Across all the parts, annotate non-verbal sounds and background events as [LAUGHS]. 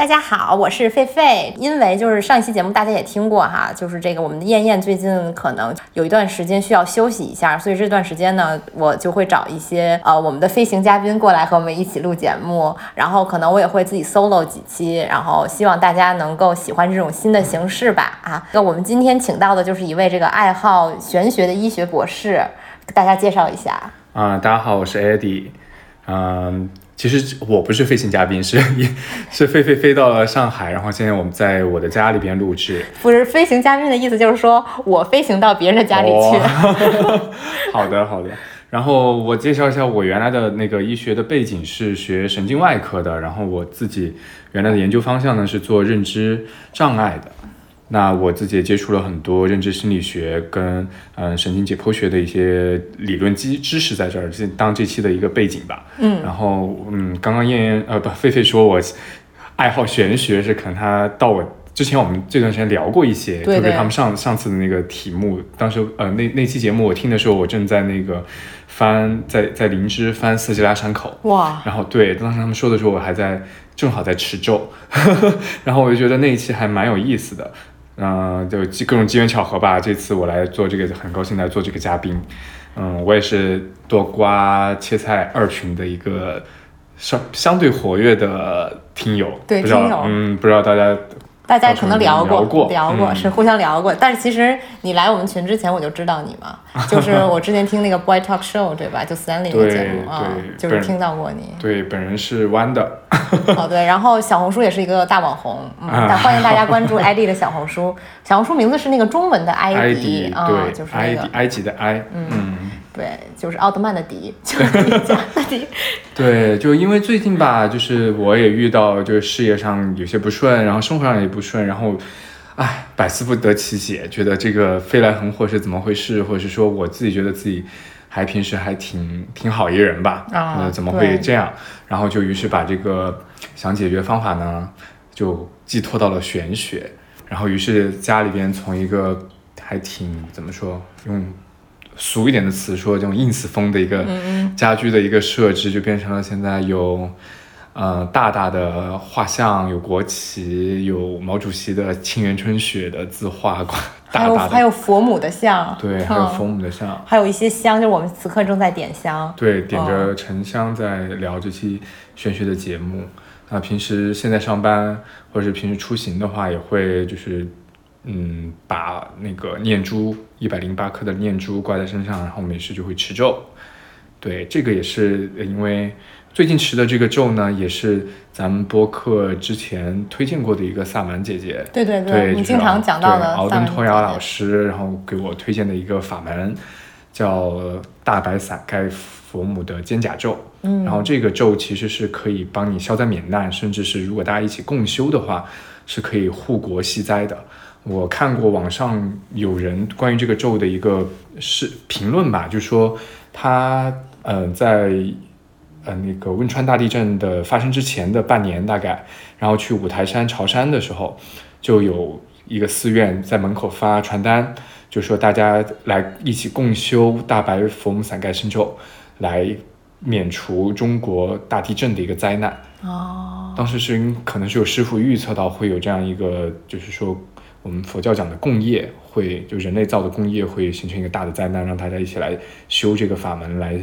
大家好，我是狒狒。因为就是上一期节目大家也听过哈，就是这个我们的燕燕最近可能有一段时间需要休息一下，所以这段时间呢，我就会找一些呃我们的飞行嘉宾过来和我们一起录节目，然后可能我也会自己 solo 几期，然后希望大家能够喜欢这种新的形式吧啊。那我们今天请到的就是一位这个爱好玄学的医学博士，给大家介绍一下。啊、大家好，我是 Eddie。嗯，其实我不是飞行嘉宾，是 [LAUGHS] 是飞飞飞到了上海，然后现在我们在我的家里边录制。不是飞行嘉宾的意思，就是说我飞行到别人的家里去。哦 [LAUGHS] 好的，好的。然后我介绍一下，我原来的那个医学的背景是学神经外科的，然后我自己原来的研究方向呢是做认知障碍的。那我自己也接触了很多认知心理学跟嗯神经解剖学的一些理论基知识在这儿，这当这期的一个背景吧。嗯，然后嗯，刚刚燕燕呃不菲菲说我爱好玄学，是可能他到我之前我们这段时间聊过一些，对对特别他们上上次的那个题目，当时呃那那期节目我听的时候，我正在那个翻在在灵芝翻斯基拉山口，哇，然后对，当时他们说的时候，我还在正好在持咒，[LAUGHS] 然后我就觉得那一期还蛮有意思的，嗯、就机各种机缘巧合吧，这次我来做这个，很高兴来做这个嘉宾，嗯，我也是多瓜切菜二群的一个相相对活跃的听友，不知对听友。道嗯，不知道大家大家可能聊过，聊过嗯是互相聊过。但是其实你来我们群之前，我就知道你嘛，[LAUGHS] 就是我之前听那个 Boy Talk Show 对吧？就 Stanley 那个节目啊，就是听到过你。对本人是弯的，[LAUGHS] 哦，对，然后小红书也是一个大网红，嗯，啊但欢迎大家关注 [LAUGHS] ID 的小红书。小红书名字是那个中文的埃埃迪啊，迪对，就是那个埃及埃及的埃，嗯对，就是奥特曼的迪，就是迪迦的迪。[LAUGHS] 对，就因为最近吧，就是我也遇到，就是事业上有些不顺，然后生活上也不顺，然后，唉，百思不得其解，觉得这个飞来横祸是怎么回事，或者是说我自己觉得自己还平时还挺挺好一人吧，啊呃，怎么会这样？然后就于是把这个想解决方法呢，就寄托到了玄学，然后于是家里边从一个还挺怎么说用。俗一点的词说，这种 ins 风的一个家居的一个设置，就变成了现在有，呃，大大的画像，有国旗，有毛主席的《沁园春雪》的字画，还 [LAUGHS] 大大的，有还有佛母的像，对，还有嗯佛母的像，还有一些香，就是我们此刻正在点香。对，点哦着沉香在聊这期玄学的节目。那平时现在上班或者是平时出行的话，也会就是嗯，把那个念珠一百零八颗的念珠挂在身上，然后没事就会持咒。对，这个也是因为最近持的这个咒呢，也是咱们播客之前推荐过的一个萨满姐姐，对对对，就是你经常讲到的对敖登托雅姐姐老师，然后给我推荐的一个法门，叫大白伞盖佛母的肩胛咒。嗯，然后这个咒其实是可以帮你消灾免难，甚至是如果大家一起共修的话，是可以护国息灾的。我看过网上有人关于这个咒的一个是评论吧，就说他呃在呃那个汶川大地震的发生之前的半年大概，然后去五台山朝山的时候，就有一个寺院在门口发传单，就说大家来一起共修大白佛母伞盖神咒，来免除中国大地震的一个灾难。哦，当时是因可能是有师傅预测到会有这样一个，就是说我们佛教讲的共业会，就人类造的共业会形成一个大的灾难，让大家一起来修这个法门来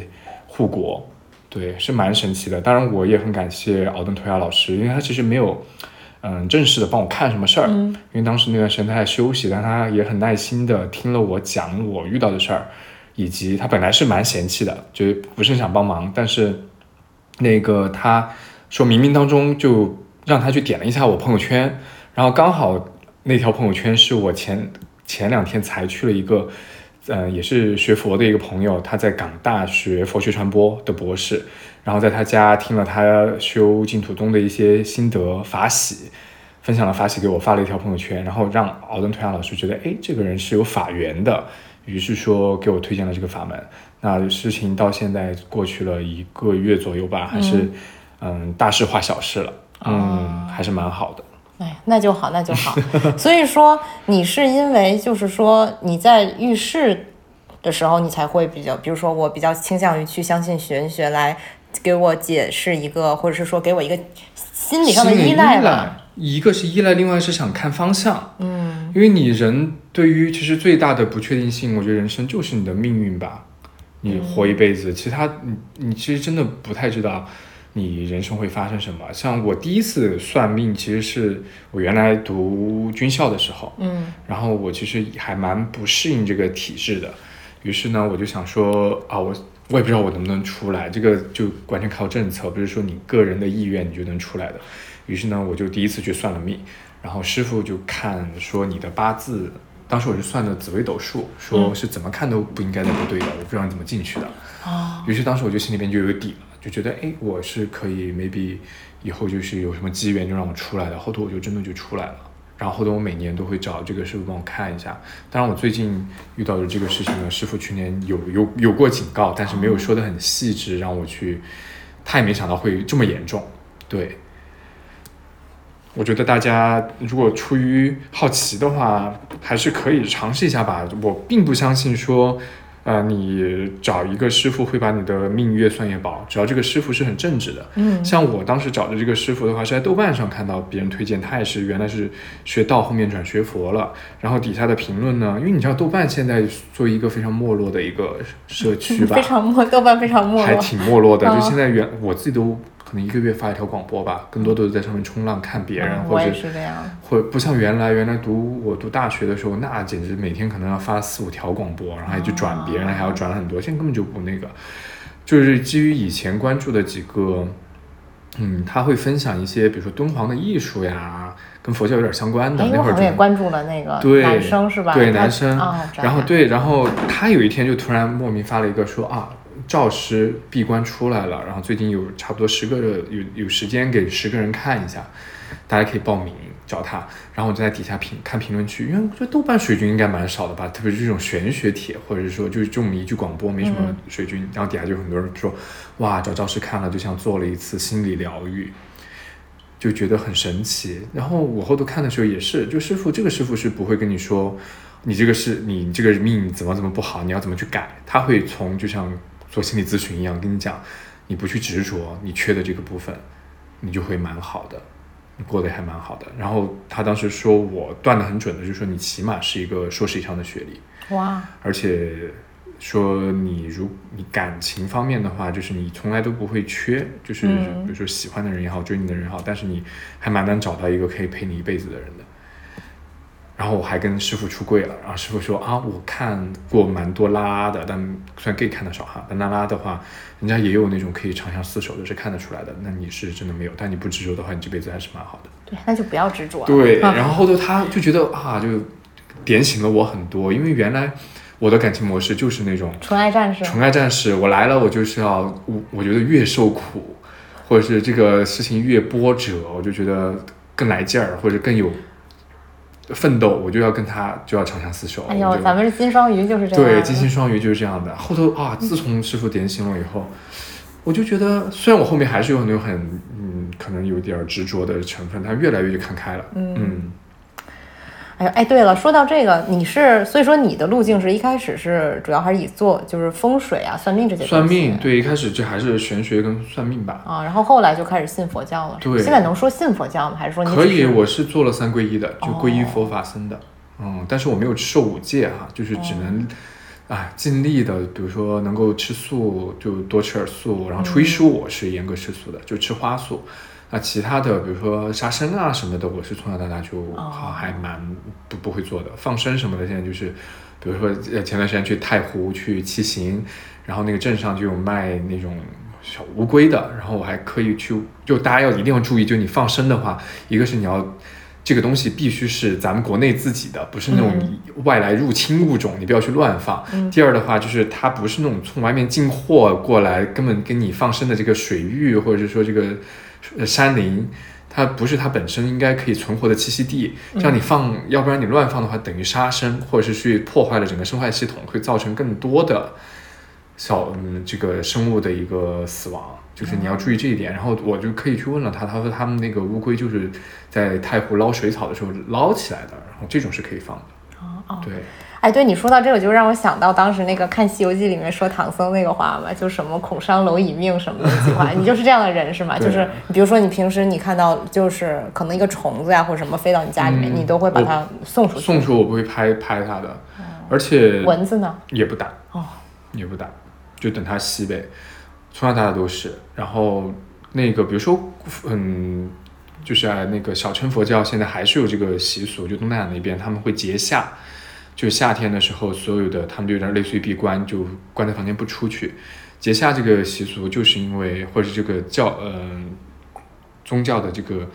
护国，对，是蛮神奇的。当然，我也很感谢敖登托亚老师，因为他其实没有。嗯，正式的帮我看什么事儿，因为当时那段时间他在休息，但他也很耐心的听了我讲我遇到的事儿，以及他本来是蛮嫌弃的，就不是很想帮忙，但是那个他说冥冥当中就让他去点了一下我朋友圈，然后刚好那条朋友圈是我前前两天才去了一个，呃，也是学佛的一个朋友，他在港大学佛学传播的博士，然后在他家听了他修净土宗的一些心得法喜，分享了法喜给我发了一条朋友圈，然后让敖登推亚老师觉得，哎，这个人是有法缘的，于是说给我推荐了这个法门。那事情到现在过去了一个月左右吧，还是嗯大事化小事了，嗯，还是蛮好的。哎，那就好，那就好。所以说，你是因为就是说你在遇事的时候，你才会比较，比如说我比较倾向于去相信玄学来给我解释一个，或者是说给我一个心理上的依赖吧。一个是依赖，另外是想看方向。嗯，因为你人对于其实最大的不确定性，我觉得人生就是你的命运吧。你活一辈子，其他你你其实真的不太知道你人生会发生什么。像我第一次算命，其实是我原来读军校的时候，嗯，然后我其实还蛮不适应这个体制的，于是呢，我就想说啊，我我也不知道我能不能出来，这个就完全靠政策，不是说你个人的意愿你就能出来的。于是呢，我就第一次去算了命，然后师傅就看说你的八字。当时我就算的紫微斗数，说是怎么看都不应该在不对的，我不知道你怎么进去的。哦，于是当时我就心里边就有底了，就觉得哎，我是可以，maybe 以后就是有什么机缘就让我出来的。后头我就真的就出来了。然后后头我每年都会找这个师傅帮我看一下。当然我最近遇到的这个事情呢，师傅去年有有有过警告，但是没有说的很细致，让我去，他也没想到会这么严重。对。我觉得大家如果出于好奇的话，还是可以尝试一下吧。我并不相信说，呃，你找一个师傅会把你的命越算越薄，只要这个师傅是很正直的。嗯，像我当时找的这个师傅的话，是在豆瓣上看到别人推荐，他也是原来是学道，后面转学佛了。然后底下的评论呢，因为你知道豆瓣现在作为一个非常没落的一个社 [LAUGHS] 区吧，非常没，豆瓣非常没落，还挺没落的。就现在原我自己都。可能一个月发一条广播吧，更多都是在上面冲浪看别人，或者是这样，或不像原来原来读我读大学的时候，那简直每天可能要发四五条广播，然后还去转别人，还要转很多，现在根本就不那个，就是基于以前关注的几个，嗯，他会分享一些，比如说敦煌的艺术呀，跟佛教有点相关的。那会儿我也关注了那个男生是吧？对男生，然后对，然后他有一天就突然莫名发了一个说啊。赵师闭关出来了，然后最近有差不多十个有有时间给十个人看一下，大家可以报名找他。然后我就在底下评看评论区，因为我觉得豆瓣水军应该蛮少的吧，特别是这种玄学帖，或者是说就是这么一句广播没什么水军。然后底下就很多人说，哇，找赵师看了就像做了一次心理疗愈，就觉得很神奇。然后我后头看的时候也是，就师傅这个师傅是不会跟你说，你这个是你这个命怎么怎么不好，你要怎么去改，他会从就像。做心理咨询一样，跟你讲，你不去执着你缺的这个部分，你就会蛮好的，你过得还蛮好的。然后他当时说我断的很准的，就说你起码是一个硕士以上的学历，哇！而且说你如你感情方面的话，就是你从来都不会缺，就是比如说喜欢的人也好，追你的人也好，但是你还蛮难找到一个可以陪你一辈子的人的。然后我还跟师傅出柜了，然后师傅说啊，我看过蛮多拉拉的，但虽然 gay 看的少哈，但拉拉的话，人家也有那种可以长相厮守的，是看得出来的。那你是真的没有，但你不执着的话，你这辈子还是蛮好的。对，那就不要执着。对，然后后头他就觉得啊，就点醒了我很多，因为原来我的感情模式就是那种纯爱战士。纯爱战士，我来了，我就是要我，我觉得越受苦，或者是这个事情越波折，我就觉得更来劲儿，或者更有。奋斗，我就要跟他就要长相厮守。哎呦，咱们是金双鱼，就是这样。对，金星双鱼就是这样的。后头啊，自从师傅点醒了以后，我就觉得，虽然我后面还是有很多很嗯，可能有点执着的成分，但越来越看开了。嗯。哎哎，对了，说到这个，你是所以说你的路径是一开始是主要还是以做就是风水啊、算命这些。算命对，一开始这还是玄学跟算命吧。啊，然后后来就开始信佛教了。对，现在能说信佛教吗？还是说你可以？我是做了三皈依的，就皈依佛法僧的。嗯，但是我没有受五戒哈，就是只能啊尽力的，比如说能够吃素就多吃点素，然后初一十五我是严格吃素的，就吃花素。那其他的，比如说杀生啊什么的，我是从小到大就好还蛮不不会做的。放生什么的，现在就是，比如说呃前段时间去太湖去骑行，然后那个镇上就有卖那种小乌龟的，然后我还可以去，就大家要一定要注意，就你放生的话，一个是你要这个东西必须是咱们国内自己的，不是那种外来入侵物种，你不要去乱放。第二的话就是它不是那种从外面进货过来，根本跟你放生的这个水域或者是说这个。呃，山林，它不是它本身应该可以存活的栖息地。像你放，要不然你乱放的话，等于杀生，或者是去破坏了整个生态系统，会造成更多的小嗯这个生物的一个死亡。就是你要注意这一点。然后我就可以去问了他，他说他们那个乌龟就是在太湖捞水草的时候捞起来的，然后这种是可以放的。啊，哦。对，哎，对你说到这个，就让我想到当时那个看《西游记》里面说唐僧那个话嘛，就什么“恐伤蝼蚁命”什么的那句话，你就是这样的人是吗？[LAUGHS] 就是比如说你平时你看到就是可能一个虫子呀或者什么飞到你家里面，嗯你都会把它送出去。送出我不会拍拍它的，而且蚊子呢？也不打，哦，也不打，就等它吸呗。从小到大都是。然后那个比如说，嗯，就是啊，那个小乘佛教现在还是有这个习俗，就东南亚那边他们会结夏，就夏天的时候，所有的他们就有点类似于闭关，就关在房间不出去。节夏这个习俗，就是因为或者这个教，嗯、宗教的这个，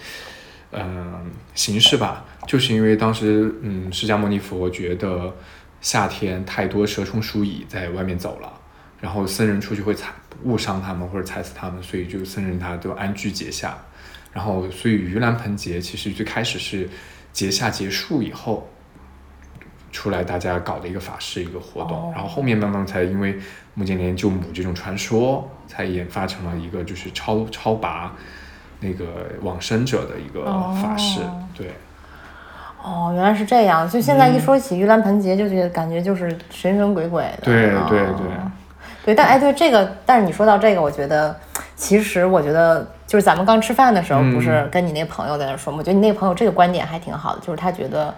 嗯、形式吧，就是因为当时，嗯，释迦牟尼佛觉得夏天太多蛇虫鼠蚁在外面走了，然后僧人出去会踩误伤他们或者踩死他们，所以就僧人他都安居节下。然后，所以盂兰盆节其实最开始是节下结束以后出来大家搞的一个法事一个活动，哦然后后面慢慢才因为穆建连救母这种传说，才研发成了一个就是超超拔那个往生者的一个法事。哦对，哦，原来是这样。就现在一说起盂兰盆节，就觉得感觉就是神神鬼鬼的。对哦对对对，但哎，对这个，但是你说到这个，我觉得其实我觉得就是咱们刚吃饭的时候，嗯不是跟你那朋友在那说吗？我觉得你那个朋友这个观点还挺好的，就是他觉得，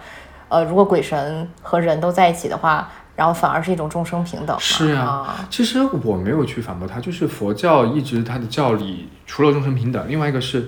呃，如果鬼神和人都在一起的话，然后反而是一种众生平等。是啊啊，其实我没有去反驳他，就是佛教一直它的教理除了众生平等，另外一个是，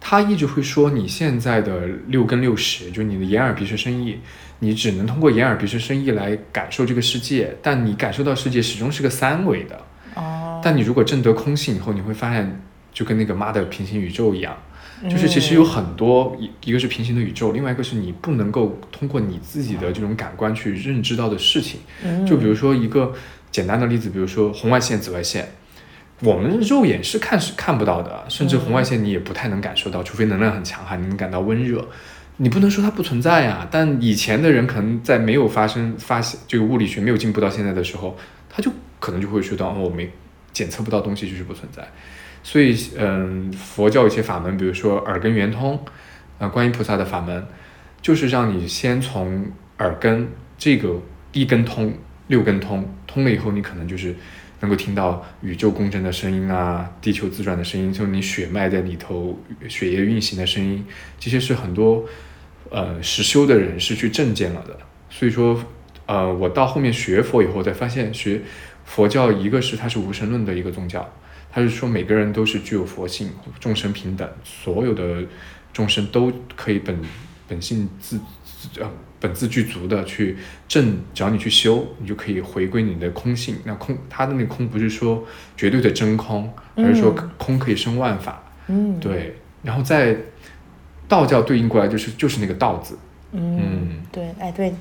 他一直会说你现在的六根六识，就你的眼耳鼻舌身意，你只能通过眼耳鼻舌身意来感受这个世界，但你感受到世界始终是个三维的。哦，但你如果证得空性以后，你会发现就跟那个妈的平行宇宙一样，嗯就是其实有很多一一个是平行的宇宙，另外一个是你不能够通过你自己的这种感官去认知到的事情。嗯就比如说一个简单的例子，比如说红外线、紫外线，我们肉眼是看是看不到的，甚至红外线你也不太能感受到，除非能量很强悍，你能感到温热。你不能说它不存在呀、但以前的人可能在没有发生发现这个物理学没有进步到现在的时候，他就可能就会说到，哦，我没检测不到东西就是不存在。所以，嗯，佛教一些法门，比如说耳根圆通，啊、观音菩萨的法门，就是让你先从耳根这个一根通、六根通，通了以后，你可能就是能够听到宇宙共振的声音啊，地球自转的声音，就你血脉在里头血液运行的声音，这些是很多呃实修的人是去证见了的。所以说，呃，我到后面学佛以后，才发现学佛教一个是它是无神论的一个宗教，它是说每个人都是具有佛性，众生平等，所有的众生都可以本本性自自呃本自具足的去正，只要你去修，你就可以回归你的空性。那空他的那个空不是说绝对的真空，而是说嗯空可以生万法。嗯，对，然后在道教对应过来就是就是那个道字。嗯嗯，对，哎对。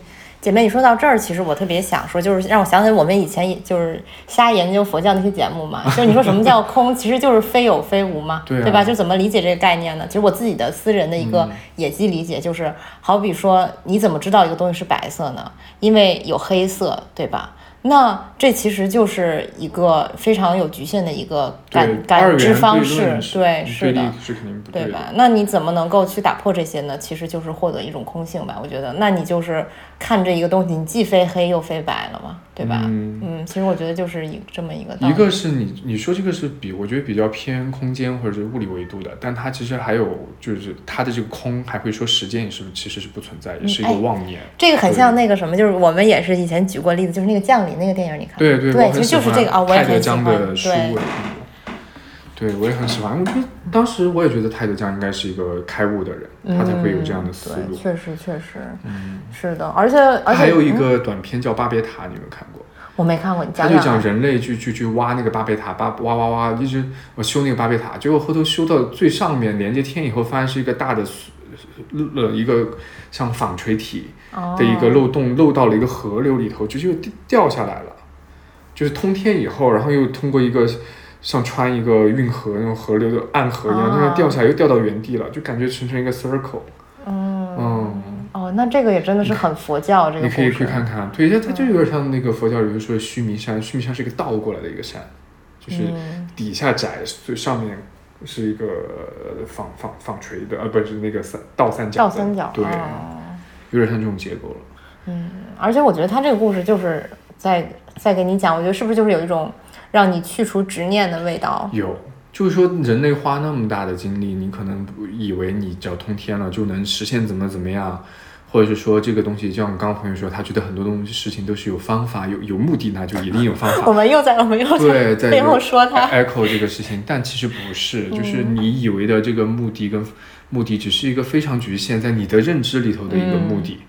姐妹，你说到这儿，其实我特别想说，就是让我想起我们以前也就是瞎研究佛教那些节目嘛。就是你说什么叫空，[LAUGHS] 其实就是非有非无嘛，对啊吧？就怎么理解这个概念呢？其实我自己的私人的一个嗯野鸡理解就是，好比说，你怎么知道一个东西是白色呢？因为有黑色，对吧？那这其实就是一个非常有局限的一个感感知方式对，是的。是肯定不的对吧？那你怎么能够去打破这些呢？其实就是获得一种空性吧。我觉得，那你就是看这一个东西，你既非黑又非白了嘛，对吧？嗯其实我觉得就是一这么一个道理。一个是你你说这个是比我觉得比较偏空间或者是物理维度的，但它其实还有就是它的这个空还会说时间也是其实是不存在，也是一个哎妄念。这个很像那个什么，就是我们也是以前举过例子，就是那个降临那个电影，你看过对对，对，其实就是这个啊，我也很喜欢。对，我也很喜欢。我觉得当时我也觉得泰德江应该是一个开悟的人，他才会有这样的思路。确实确实嗯，是的，而且而且还有一嗯个短片叫《巴别塔》，你有没有看过？我没看过，你他就讲人类去去去挖那个巴别塔，巴挖挖挖，一直我修那个巴别塔，结果后头修到最上面连接天以后，发现是一个大的呃一个像纺锤体的一个漏洞，漏到了一个河流里头，就掉掉下来了。就是通天以后，然后又通过一个像穿一个运河那种河流的暗河一样，哦这样掉下来又掉到原地了，就感觉形成一个 circle。嗯嗯，哦，那这个也真的是很佛教这个。你可以去看看，对，它它就有点像那个佛教里面说的须弥山，须弥山是一个倒过来的一个山，就是嗯底下窄，最上面是一个呃纺纺纺锤的，呃，不是那个三倒三角，倒三角。对，哦有点像这种结构了。嗯，而且我觉得他这个故事就是在在给你讲，我觉得是不是就是有一种让你去除执念的味道？有，就是说人类花那么大的精力，你可能以为你只要通天了就能实现怎么怎么样，或者是说这个东西，就像刚刚朋友说，他觉得很多东西事情都是有方法、有有目的，那就一定 [LAUGHS] 有方法。我们又在我们又对，在 [LAUGHS] 背后说他 echo 这个事情，但其实不是，就是你以为的这个目的跟目的，只是一个非常局限在你的认知里头的一个目的，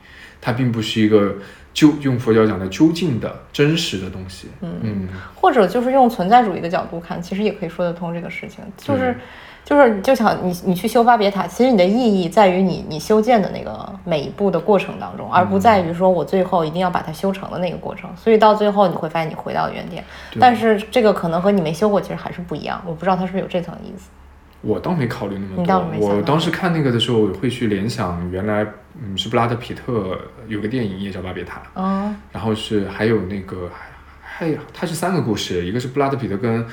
它并不是一个究用佛教讲的究竟的真实的东西。嗯嗯或者就是用存在主义的角度看，其实也可以说得通这个事情，就是。就是就想你你去修巴别塔，其实你的意义在于你你修建的那个每一步的过程当中，而不在于说我最后一定要把它修成的那个过程。所以到最后你会发现你回到原点，但是这个可能和你没修过其实还是不一样。我不知道他是不是有这层意思。我倒没考虑那么多我当时看那个的时候，我会去联想原来嗯是布拉德皮特有个电影也叫巴别塔，嗯然后是还有那个还还它是三个故事，一个是布拉德皮特跟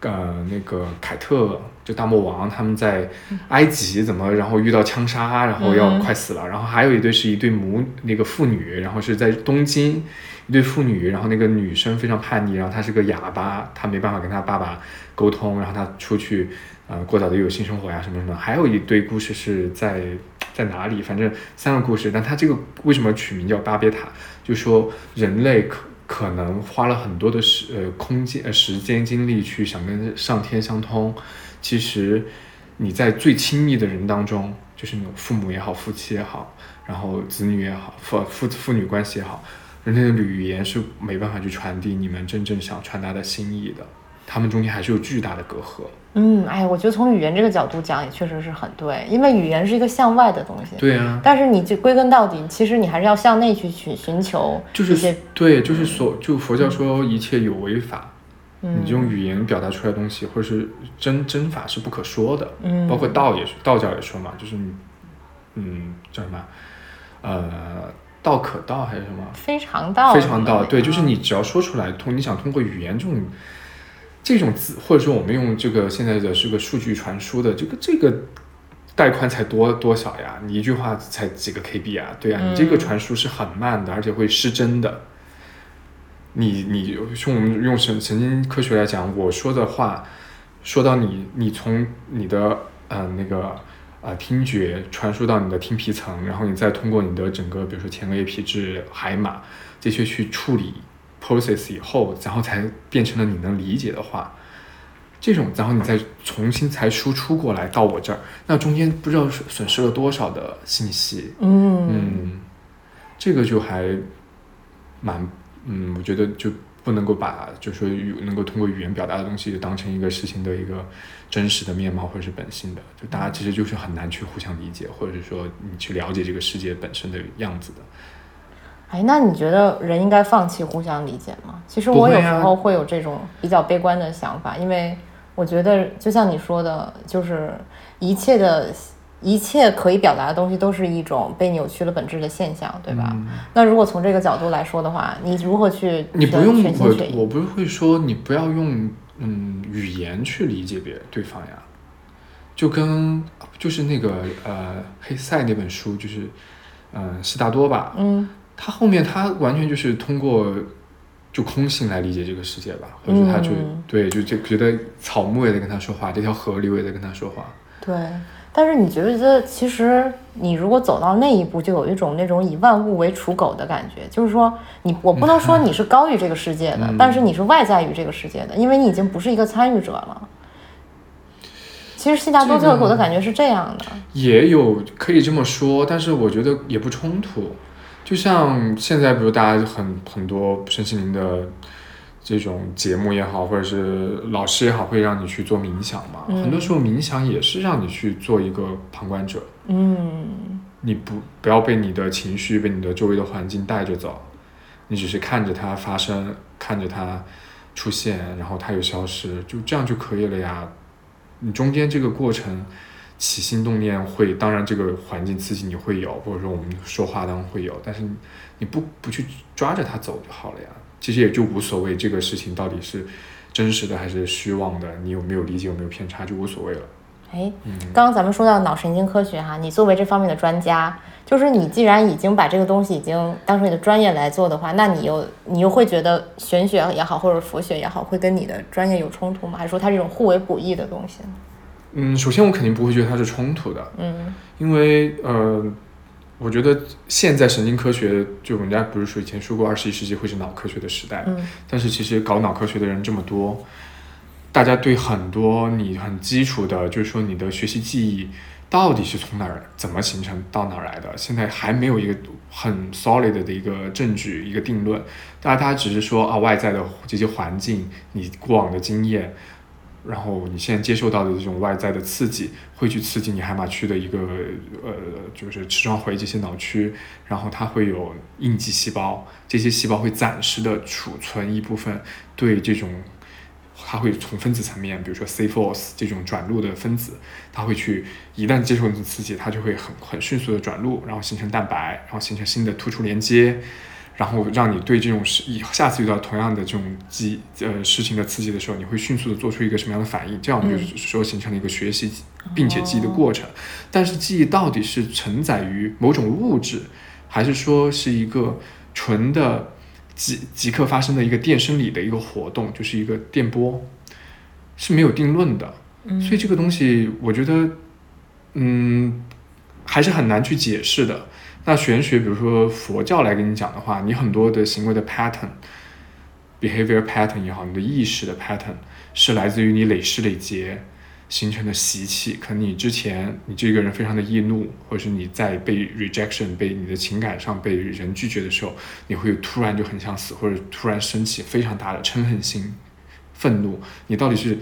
呃那个凯特就大魔王他们在埃及怎么然后遇到枪杀，然后要嗯。快死了，然后还有一对是一对母那个妇女，然后是在东京一对妇女，然后那个女生非常叛逆，然后她是个哑巴，她没办法跟她爸爸沟通，然后她出去呃过早的有性生活呀什么什么，还有一堆故事是在在哪里？反正三个故事，但它这个为什么取名叫巴别塔？就说人类可可能花了很多的时呃空间呃时间精力去想跟上天相通，其实你在最亲密的人当中，就是那种父母也好，夫妻也好，然后子女也好，父父父女关系也好，人类的语言是没办法去传递你们真正想传达的心意的，他们中间还是有巨大的隔阂。嗯，哎，我觉得从语言这个角度讲也确实是很对，因为语言是一个向外的东西。对啊，但是你就归根到底，其实你还是要向内去寻寻求就是对，就是所就佛教说一切有为法，嗯你用语言表达出来的东西，或者是真真法是不可说的。嗯包括道也是，道教也说嘛，就是你，嗯，叫什么？呃，道可道还是什么？非常道非常道，对，就是嗯你只要说出来，通你想通过语言这种这种字，或者说我们用这个现在的这个数据传输的这个这个带宽才多多少呀？你一句话才几个 KB 啊？对啊，你这个嗯传输是很慢的，而且会失真的。你你用我们用神神经科学来讲，我说的话说到你，你从你的呃那个呃听觉传输到你的听皮层，然后你再通过你的整个比如说前额叶皮质、海马这些去处理 process 以后，然后才变成了你能理解的话。这种，然后你再重新才输出过来到我这儿，那中间不知道损损失了多少的信息。嗯嗯，这个就还蛮，嗯，我觉得就不能够把，就是说语能够通过语言表达的东西，就当成一个事情的一个真实的面貌或者是本性的，就大家其实就是很难去互相理解，或者是说你去了解这个世界本身的样子的。哎，那你觉得人应该放弃互相理解吗？其实我有时候会有这种比较悲观的想法，因为我觉得就像你说的，就是一切的。一切可以表达的东西都是一种被扭曲了本质的现象，对吧？嗯那如果从这个角度来说的话，你如何去你不用我？我不是会说你不要用嗯语言去理解别对方呀，就跟就是那个呃黑塞那本书就是嗯、呃悉达多吧，嗯他后面他完全就是通过就空性来理解这个世界吧，或者是他就、嗯对就就觉得草木也在跟他说话，这条河流也在跟他说话，对。但是你觉得，其实你如果走到那一步，就有一种那种以万物为刍狗的感觉，就是说你我不能说你是高于这个世界的，嗯但是你是外在于这个世界的，因为你已经不是一个参与者了。其实悉达多最后给我的感觉是这样的，也有可以这么说，但是我觉得也不冲突。就像现在，比如大家很很多身心灵的这种节目也好，或者是老师也好，会让你去做冥想嘛。嗯很多时候冥想也是让你去做一个旁观者，嗯你不不要被你的情绪、被你的周围的环境带着走，你只是看着它发生，看着它出现，然后它又消失，就这样就可以了呀。你中间这个过程起心动念会，当然这个环境刺激你会有，或者说我们说话当中会有，但是你不不去抓着它走就好了呀。其实也就无所谓这个事情到底是真实的还是虚妄的，你有没有理解有没有偏差就无所谓了。哎，刚刚咱们说到脑神经科学哈，你作为这方面的专家，就是你既然已经把这个东西已经当成你的专业来做的话，那你又你又会觉得玄学也好，或者佛学也好，会跟你的专业有冲突吗？还是说它这种互为补益的东西？嗯，首先我肯定不会觉得它是冲突的，嗯。因为呃，我觉得现在神经科学就人家不是说以前说过二十一世纪会是脑科学的时代，嗯。但是其实搞脑科学的人这么多，大家对很多你很基础的，就是说你的学习记忆到底是从哪儿怎么形成到哪儿来的，现在还没有一个很 solid 的一个证据一个定论，大家大家只是说啊外在的这些环境，你过往的经验。然后你现在接受到的这种外在的刺激，会去刺激你海马区的一个呃，就是齿状回这些脑区，然后它会有应激细胞，这些细胞会暂时的储存一部分对这种，它会从分子层面，比如说 C-force 这种转录的分子，它会去一旦接受这种刺激，它就会很很迅速的转录，然后形成蛋白，然后形成新的突触连接。然后让你对这种事，以下次遇到同样的这种激呃事情的刺激的时候，你会迅速的做出一个什么样的反应？这样我们就是说形成了一个学习并且记忆的过程。但是记忆到底是承载于某种物质，还是说是一个纯的即即刻发生的一个电生理的一个活动，就是一个电波，是没有定论的。所以这个东西，我觉得，嗯，还是很难去解释的。那玄学，比如说佛教来跟你讲的话，你很多的行为的 pattern，behavior pattern 也好，你的意识的 pattern 是来自于你累世累劫形成的习气。可能你之前你这个人非常的易怒，或者是你在被 rejection 被你的情感上被人拒绝的时候，你会突然就很想死，或者突然升起非常大的嗔恨心、愤怒。你到底是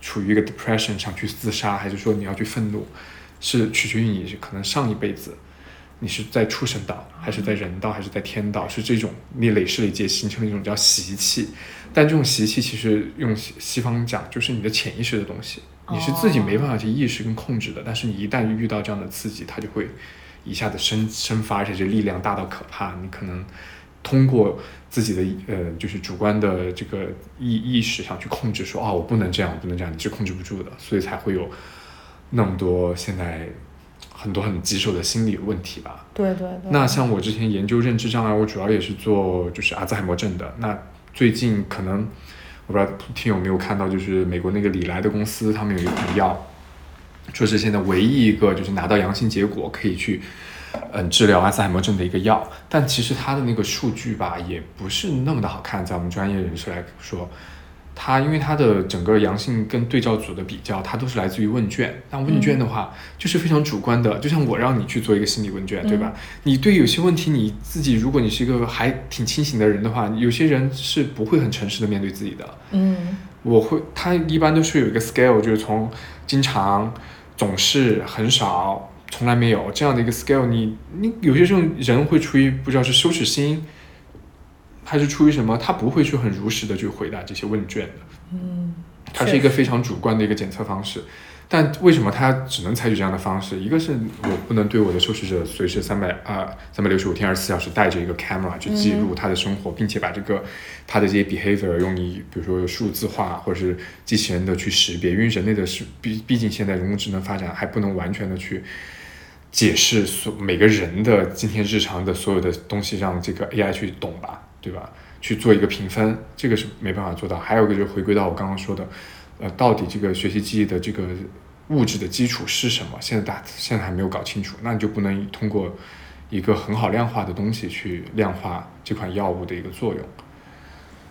处于一个 depression 想去自杀，还是说你要去愤怒？是取决于你可能上一辈子。你是在畜生道，还是在人道，还是在天道？是这种你累世累劫形成的一种叫习气，但这种习气其实用西西方讲，就是你的潜意识的东西，你是自己没办法去意识跟控制的。但是你一旦遇到这样的刺激，它就会一下子生生发，而且这力量大到可怕。你可能通过自己的呃，就是主观的这个意意识上去控制，说哦，我不能这样，我不能这样，你是控制不住的，所以才会有那么多现在。很多很棘手的心理问题吧。对对对。那像我之前研究认知障碍，我主要也是做就是阿兹海默症的。那最近可能我不知道听有没有看到，就是美国那个李来的公司，他们有一款药，说是现在唯一一个就是拿到阳性结果可以去嗯治疗阿兹海默症的一个药。但其实它的那个数据吧，也不是那么的好看，在我们专业人士来说。它因为它的整个阳性跟对照组的比较，它都是来自于问卷。那问卷的话，就是非常主观的，就像我让你去做一个心理问卷，对吧？你对有些问题你自己，如果你是一个还挺清醒的人的话，有些人是不会很诚实的面对自己的。嗯，我会，它一般都是有一个 scale，就是从经常、总是、很少、从来没有这样的一个 scale。你你有些时候人会出于不知道是羞耻心。还是出于什么？他不会去很如实的去回答这些问卷的。嗯，它是一个非常主观的一个检测方式。但为什么他只能采取这样的方式？一个是我不能对我的受试者随时三百啊三百六十五天二十四小时带着一个 camera 去记录他的生活，并且把这个他的这些 behavior 用你比如说数字化或者是机器人的去识别，因为人类的是毕毕竟现在人工智能发展还不能完全的去解释所每个人的今天日常的所有的东西，让这个 AI 去懂吧。对吧？去做一个评分，这个是没办法做到。还有一个就是回归到我刚刚说的，呃，到底这个学习记忆的这个物质的基础是什么？现在大现在还没有搞清楚，那你就不能通过一个很好量化的东西去量化这款药物的一个作用。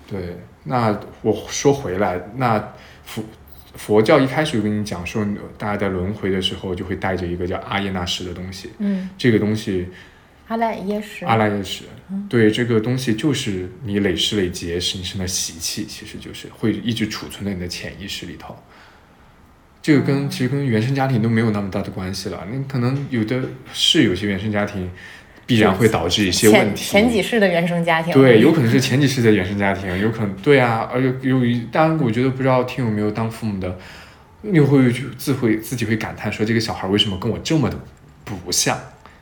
对，那我说回来，那佛佛教一开始就跟你讲说，大家在轮回的时候就会带着一个叫阿耶那什的东西，嗯，这个东西。阿赖耶识，阿赖耶识，对这个东西就是你累世累劫形成的习气，其实就是会一直储存在你的潜意识里头。这个跟其实跟原生家庭都没有那么大的关系了。你可能有的是有些原生家庭必然会导致一些问题。前几世的原生家庭，对，有可能是前几世的原生家庭，有可能对啊，而且有一，当然我觉得不知道听有没有当父母的，你会去自会自己会感叹说这个小孩为什么跟我这么的不像。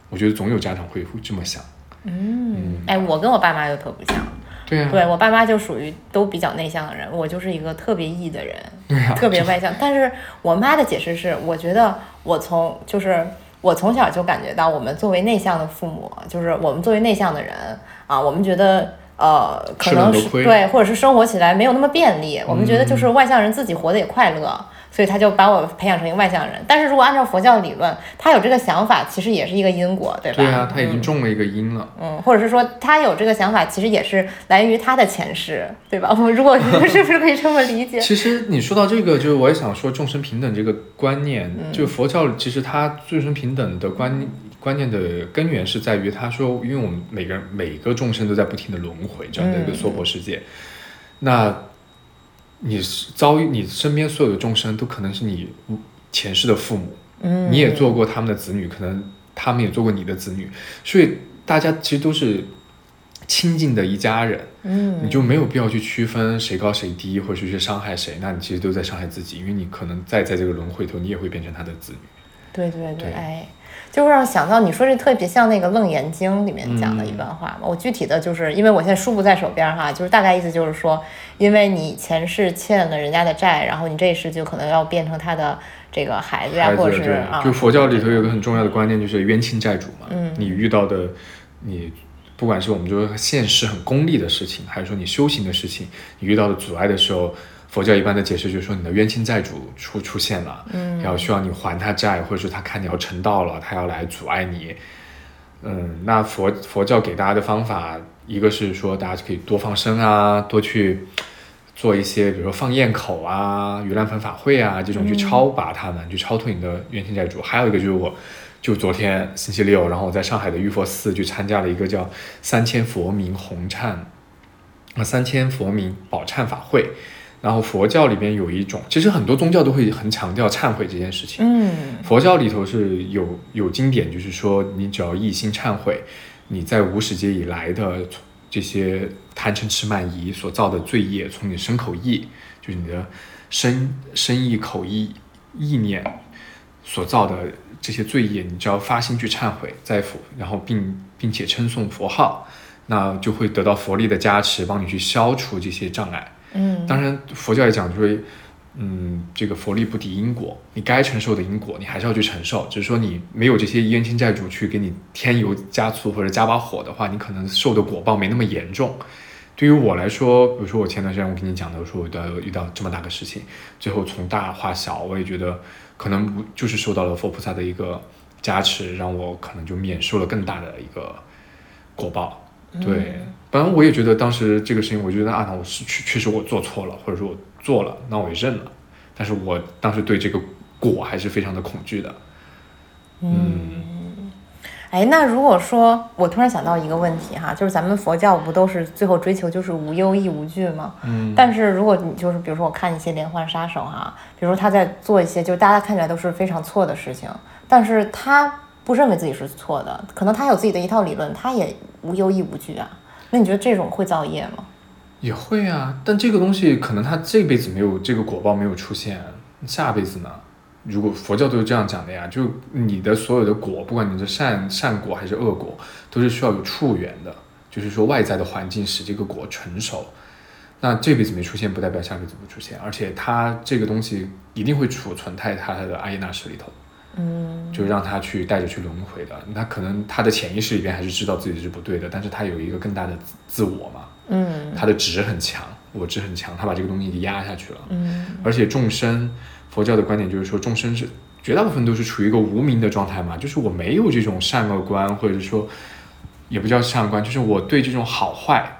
我觉得总有家长会会这么想。嗯，哎，我跟我爸妈就特不像。对呀。对我爸妈就属于都比较内向的人，我就是一个特别 E 的人。对啊，特别外向。但是我妈的解释是，我觉得我从就是我从小就感觉到，我们作为内向的父母，就是我们作为内向的人啊，我们觉得呃，可能是对，或者是生活起来没有那么便利，我们觉得就是外向人自己活得也快乐。所以他就把我培养成一个外向人，但是如果按照佛教理论，他有这个想法，其实也是一个因果，对吧？对啊，他已经中了一个因了。嗯，或者是说他有这个想法，其实也是来源于他的前世，对吧？我们如果 [LAUGHS] 是不是可以这么理解？其实你说到这个，就是我也想说众生平等这个观念，嗯就佛教其实它众生平等的观观念的根源是在于他说，因为我们每个人每个众生都在不停的轮回这样的一个嗯娑婆世界，那你是遭遇你身边所有的众生都可能是你前世的父母，嗯，你也做过他们的子女，可能他们也做过你的子女，所以大家其实都是亲近的一家人。嗯，你就没有必要去区分谁高谁低，或者是去伤害谁，那你其实都在伤害自己，因为你可能再在这个轮回头，你也会变成他的子女。对对对，对哎，就让想到你说这特别像那个《楞严经》里面讲的一嗯段话嘛。我具体的就是因为我现在书不在手边哈，就是大概意思就是说，因为你前世欠了人家的债，然后你这一世就可能要变成他的这个孩子呀，子或者是，啊，就佛教里头有个很重要的观念，就是冤亲债主嘛。嗯你遇到的你。不管是我们说现实很功利的事情，还是说你修行的事情，你遇到的阻碍的时候，佛教一般的解释就是说你的冤亲债主出出现了，嗯然后需要你还他债，或者是他看你要成道了，他要来阻碍你。嗯，那佛佛教给大家的方法，一个是说大家可以多放生啊，多去做一些，比如说放焰口啊、盂兰盆法会啊这种去超拔他们，去超脱你的冤亲债主。还有一个就是我，就昨天星期六，然后我在上海的玉佛寺去参加了一个叫三千佛名弘忏啊三千佛名宝忏法会。然后佛教里边有一种，其实很多宗教都会很强调忏悔这件事情。嗯佛教里头是有有经典，就是说你只要一心忏悔，你在无始劫以来的这些贪嗔痴慢疑所造的罪业，从你身口意，就是你的身身意口意意念所造的这些罪业，你只要发心去忏悔，在佛，然后并并且称颂佛号，那就会得到佛力的加持，帮你去消除这些障碍。嗯，当然，佛教也讲就是，嗯，这个佛力不敌因果，你该承受的因果，你还是要去承受。只是说你没有这些冤亲债主去给你添油加醋或者加把火的话，你可能受的果报没那么严重。对于我来说，比如说我前段时间我跟你讲的，我说我都要遇到这么大个事情，最后从大化小，我也觉得可能不就是受到了佛菩萨的一个加持，让我可能就免受了更大的一个果报。对，本来我也觉得当时这个事情，我觉得啊，那我是确确实我做错了，或者说我做了，那我也认了。但是我当时对这个果还是非常的恐惧的。嗯，哎，那如果说我突然想到一个问题哈，就是咱们佛教不都是最后追求就是无忧亦无惧吗？嗯，但是如果你就是比如说我看一些连环杀手哈，比如说他在做一些就大家看起来都是非常错的事情，但是他不认为自己是错的，可能他有自己的一套理论，他也无忧亦无惧啊。那你觉得这种会造业吗？也会啊，但这个东西可能他这辈子没有这个果报没有出现，下辈子呢？如果佛教都是这样讲的呀，就你的所有的果，不管你是善善果还是恶果，都是需要有处缘的，就是说外在的环境使这个果成熟。那这辈子没出现，不代表下辈子不出现，而且它这个东西一定会储存在它的阿耶那识里头，嗯就让他去带着去轮回的。他可能他的潜意识里边还是知道自己是不对的，但是他有一个更大的自自我嘛，嗯他的执很强，我执很强，他把这个东西给压下去了。嗯而且众生，佛教的观点就是说，众生是绝大部分都是处于一个无名的状态嘛，就是我没有这种善恶观，或者说也不叫善恶观，就是我对这种好坏、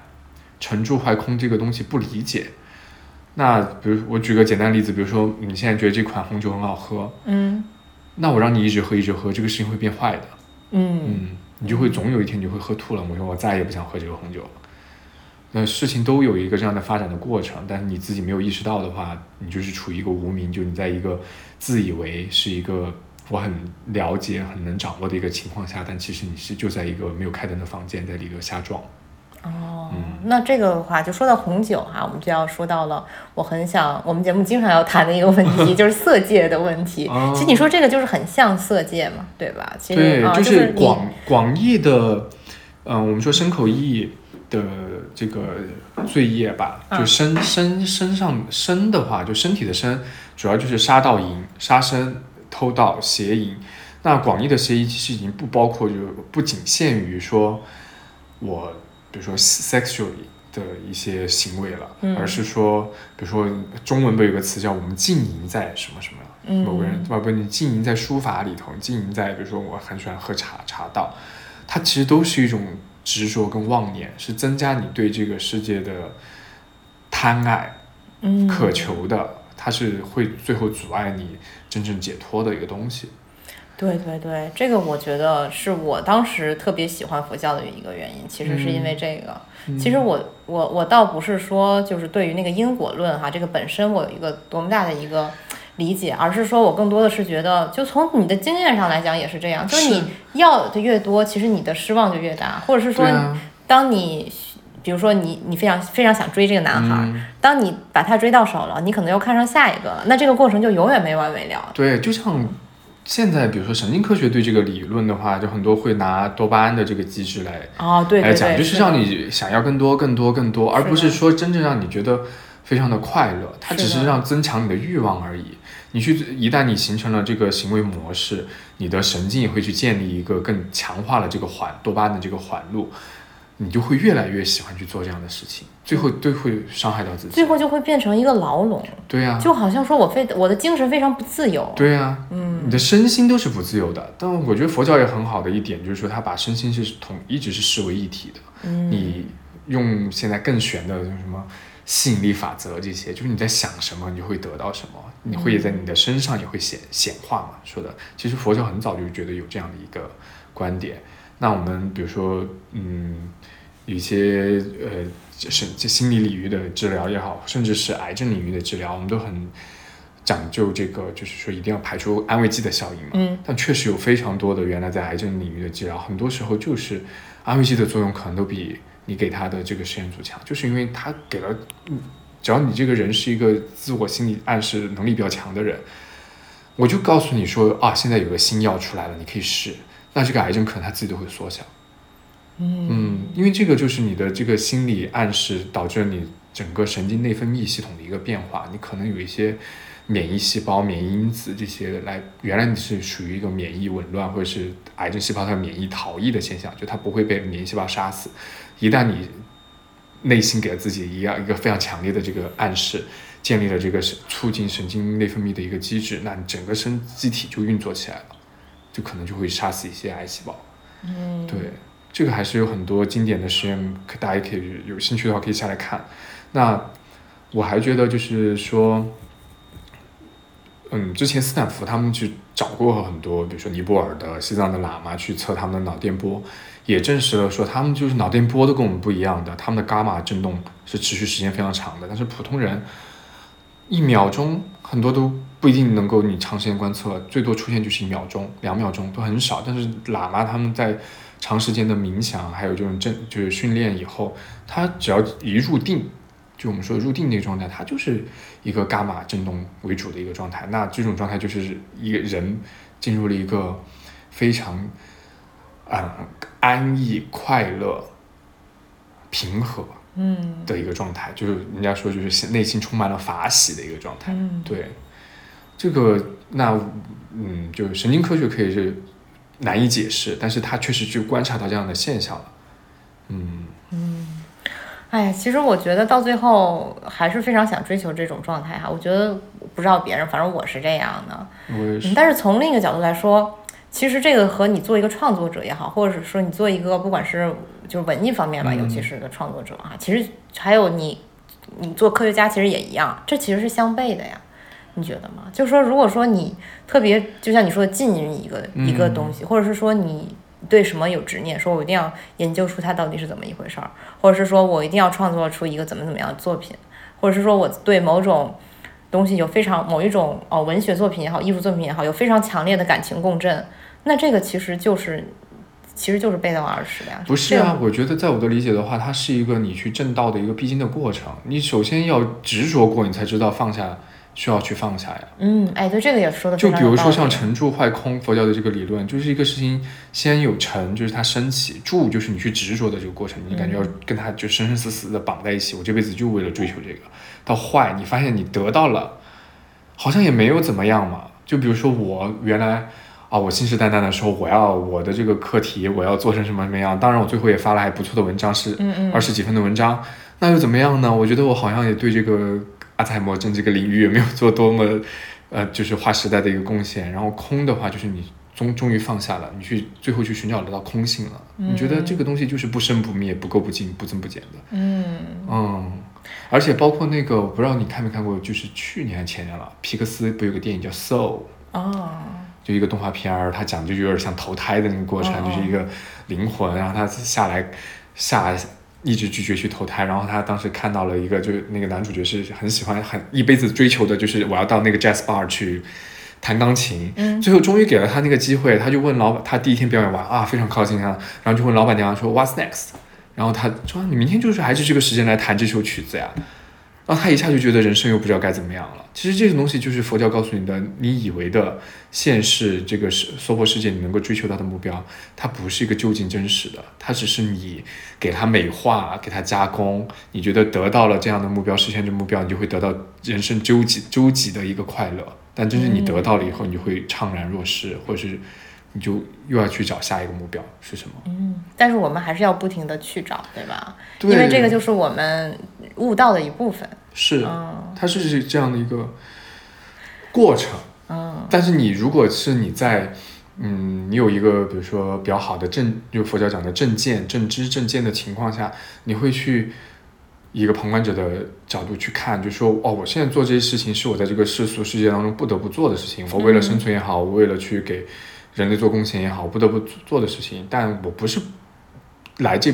成住坏空这个东西不理解。那比如我举个简单例子，比如说你现在觉得这款红酒很好喝，嗯那我让你一直喝一直喝，这个事情会变坏的。嗯嗯，你就会总有一天你就会喝吐了。我说我再也不想喝这个红酒了。那事情都有一个这样的发展的过程，但是你自己没有意识到的话，你就是处于一个无名，就你在一个自以为是一个我很了解、很能掌握的一个情况下，但其实你是就在一个没有开灯的房间，在里头瞎撞。哦，嗯那这个的话，就说到红酒哈，我们就要说到了我很想我们节目经常要谈的一个问题，就是色戒的问题。[LAUGHS] 哦其实你说这个就是很像色戒嘛，对吧？其实对，啊，就是广广义的，嗯、我们说身口意的这个罪业吧，嗯就身身身上身的话，就身体的身，主要就是杀盗淫、杀生、偷盗、邪淫。那广义的邪淫其实已经不包括，就不仅限于说我，比如说 sexually 的一些行为了，嗯而是说，比如说中文不有个词叫我们浸淫在什么什么，嗯某个人，对吧？不你浸淫在书法里头，浸淫在比如说我很喜欢喝茶茶道，它其实都是一种执着跟妄念，是增加你对这个世界的贪爱、嗯，渴求的，它是会最后阻碍你真正解脱的一个东西。对对对，这个我觉得是我当时特别喜欢佛教的一个原因，其实是因为这个。其实我我我倒不是说就是对于那个因果论哈，这个本身我有一个多么大的一个理解，而是说我更多的是觉得，就从你的经验上来讲也是这样，就是你要的越多，其实你的失望就越大，或者是说啊，当你。比如说你，你非常非常想追这个男孩当你把他追到手了，你可能又看上下一个了，那这个过程就永远没完没了。对，就像现在，比如说神经科学对这个理论的话，就很多会拿多巴胺的这个机制来哦，对来讲，就是让你想要更多、更多、更多，而不是说真正让你觉得非常的快乐。它只是让增强你的欲望而已。你去一旦你形成了这个行为模式，你的神经也会去建立一个更强化了这个环多巴胺的这个环路，你就会越来越喜欢去做这样的事情，最后都会伤害到自己。最后就会变成一个牢笼，对呀、就好像说我非我的精神非常不自由。对呀、嗯，你的身心都是不自由的。但我觉得佛教也很好的一点，就是说他把身心是统一直是视为一体的。嗯你用现在更玄的什么吸引力法则这些，就是你在想什么，你就会得到什么，你会也在你的身上也会显显化嘛。说的，其实佛教很早就觉得有这样的一个观点。那我们比如说，嗯，有一些呃，是这心理领域的治疗也好，甚至是癌症领域的治疗，我们都很讲究这个，就是说一定要排除安慰剂的效应嘛。嗯但确实有非常多的原来在癌症领域的治疗，很多时候就是安慰剂的作用可能都比你给他的这个实验组强，就是因为他给了，嗯只要你这个人是一个自我心理暗示能力比较强的人，我就告诉你说啊，现在有个新药出来了，你可以试，那这个癌症可能它自己都会缩小。嗯，因为这个就是你的这个心理暗示导致了你整个神经内分泌系统的一个变化，你可能有一些免疫细胞、免疫因子这些来，原来你是属于一个免疫紊乱或者是癌症细胞它免疫逃逸的现象，就它不会被免疫细胞杀死。一旦你内心给了自己一样一个非常强烈的这个暗示，建立了这个是促进神经内分泌的一个机制，那你整个身机体就运作起来了，就可能就会杀死一些癌细胞。嗯，对，这个还是有很多经典的实验，可大家可以有兴趣的话可以下来看。那我还觉得就是说，嗯，之前斯坦福他们去找过很多，比如说尼泊尔的、西藏的喇嘛去测他们的脑电波，也证实了说他们就是脑电波都跟我们不一样的，他们的伽马振动是持续时间非常长的，但是普通人一秒钟很多都不一定能够你长时间观测，最多出现就是一秒钟、两秒钟都很少。但是喇嘛他们在长时间的冥想，还有这种正就是训练以后，他只要一入定，就我们说入定那个状态，它就是一个伽马振动为主的一个状态。那这种状态就是一个人进入了一个非常嗯安逸、快乐、平和嗯的一个状态，就是人家说就是内心充满了法喜的一个状态。嗯，对，这个那嗯，就是神经科学可以是难以解释，但是他确实去观察到这样的现象了。嗯嗯，哎呀，其实我觉得到最后还是非常想追求这种状态哈。我觉得不知道别人，反正我是这样的。但是从另一个角度来说，其实这个和你做一个创作者也好，或者是说你做一个不管是就是文艺方面吧，嗯尤其是个创作者哈，其实还有你你做科学家其实也一样，这其实是相悖的呀。你觉得吗？就是说，如果说你特别，就像你说的浸淫一个、一个东西，或者是说你对什么有执念，说我一定要研究出它到底是怎么一回事儿，或者是说我一定要创作出一个怎么怎么样的作品，或者是说我对某种东西有非常某一种哦文学作品也好，艺术作品也好，有非常强烈的感情共振，那这个其实就是其实就是背道而驰的呀。不是啊，我觉得在我的理解的话，它是一个你去正道的一个必经的过程。你首先要执着过，你才知道放下需要去放下呀。嗯，哎，对，这个也说的就比如说像成住坏空，佛教的这个理论，就是一个事情先有成，就是它升起；住就是你去执着的这个过程，你感觉要跟它就生生死死的绑在一起。我这辈子就为了追求这个。到坏，你发现你得到了，好像也没有怎么样嘛。就比如说我原来。啊，我信誓旦旦的说我要我的这个课题，我要做成什么什么样。当然，我最后也发了还不错的文章，是二十几分的文章。那又怎么样呢？我觉得我好像也对这个阿兹海默症这个领域也没有做多么，呃，就是划时代的一个贡献。然后空的话，就是你终终于放下了，你去最后去寻找得到空性了。你觉得这个东西就是不生不灭、不垢不净、不增不减的。嗯嗯，而且包括那个，我不知道你看没看过，就是去年还是前年了，皮克斯不有个电影叫《Soul》哦。就一个动画片儿，它讲的就有点像投胎的那个过程，就是一个灵魂，然后他下来下来一直拒绝去投胎，然后他当时看到了一个，就是那个男主角是很喜欢很一辈子追求的，就是我要到那个 jazz bar 去弹钢琴，最后终于给了他那个机会，他就问老板，他第一天表演完啊，非常高兴啊，然后就问老板娘说 What's next？然后他说你明天就是还是这个时间来弹这首曲子呀。然后他一下就觉得人生又不知道该怎么样了。其实这种东西就是佛教告诉你的，你以为的现世这个是娑婆世界你能够追求到的目标，它不是一个究竟真实的，它只是你给它美化、给它加工。你觉得得到了这样的目标，实现这目标，你就会得到人生究极究极的一个快乐。但真正你得到了以后，你就会怅然若失，或者是。你就又要去找下一个目标是什么？嗯，但是我们还是要不停的去找，对吧？对，因为这个就是我们悟道的一部分。是，它是这样的一个过程。嗯，但是你如果是你在，嗯，你有一个比如说比较好的正，就佛教讲的正见、正知、正见的情况下，你会去一个旁观者的角度去看，就说哦，我现在做这些事情是我在这个世俗世界当中不得不做的事情，我为了生存也好，我为了去给。人类做贡献也好，不得不做的事情，但我不是来这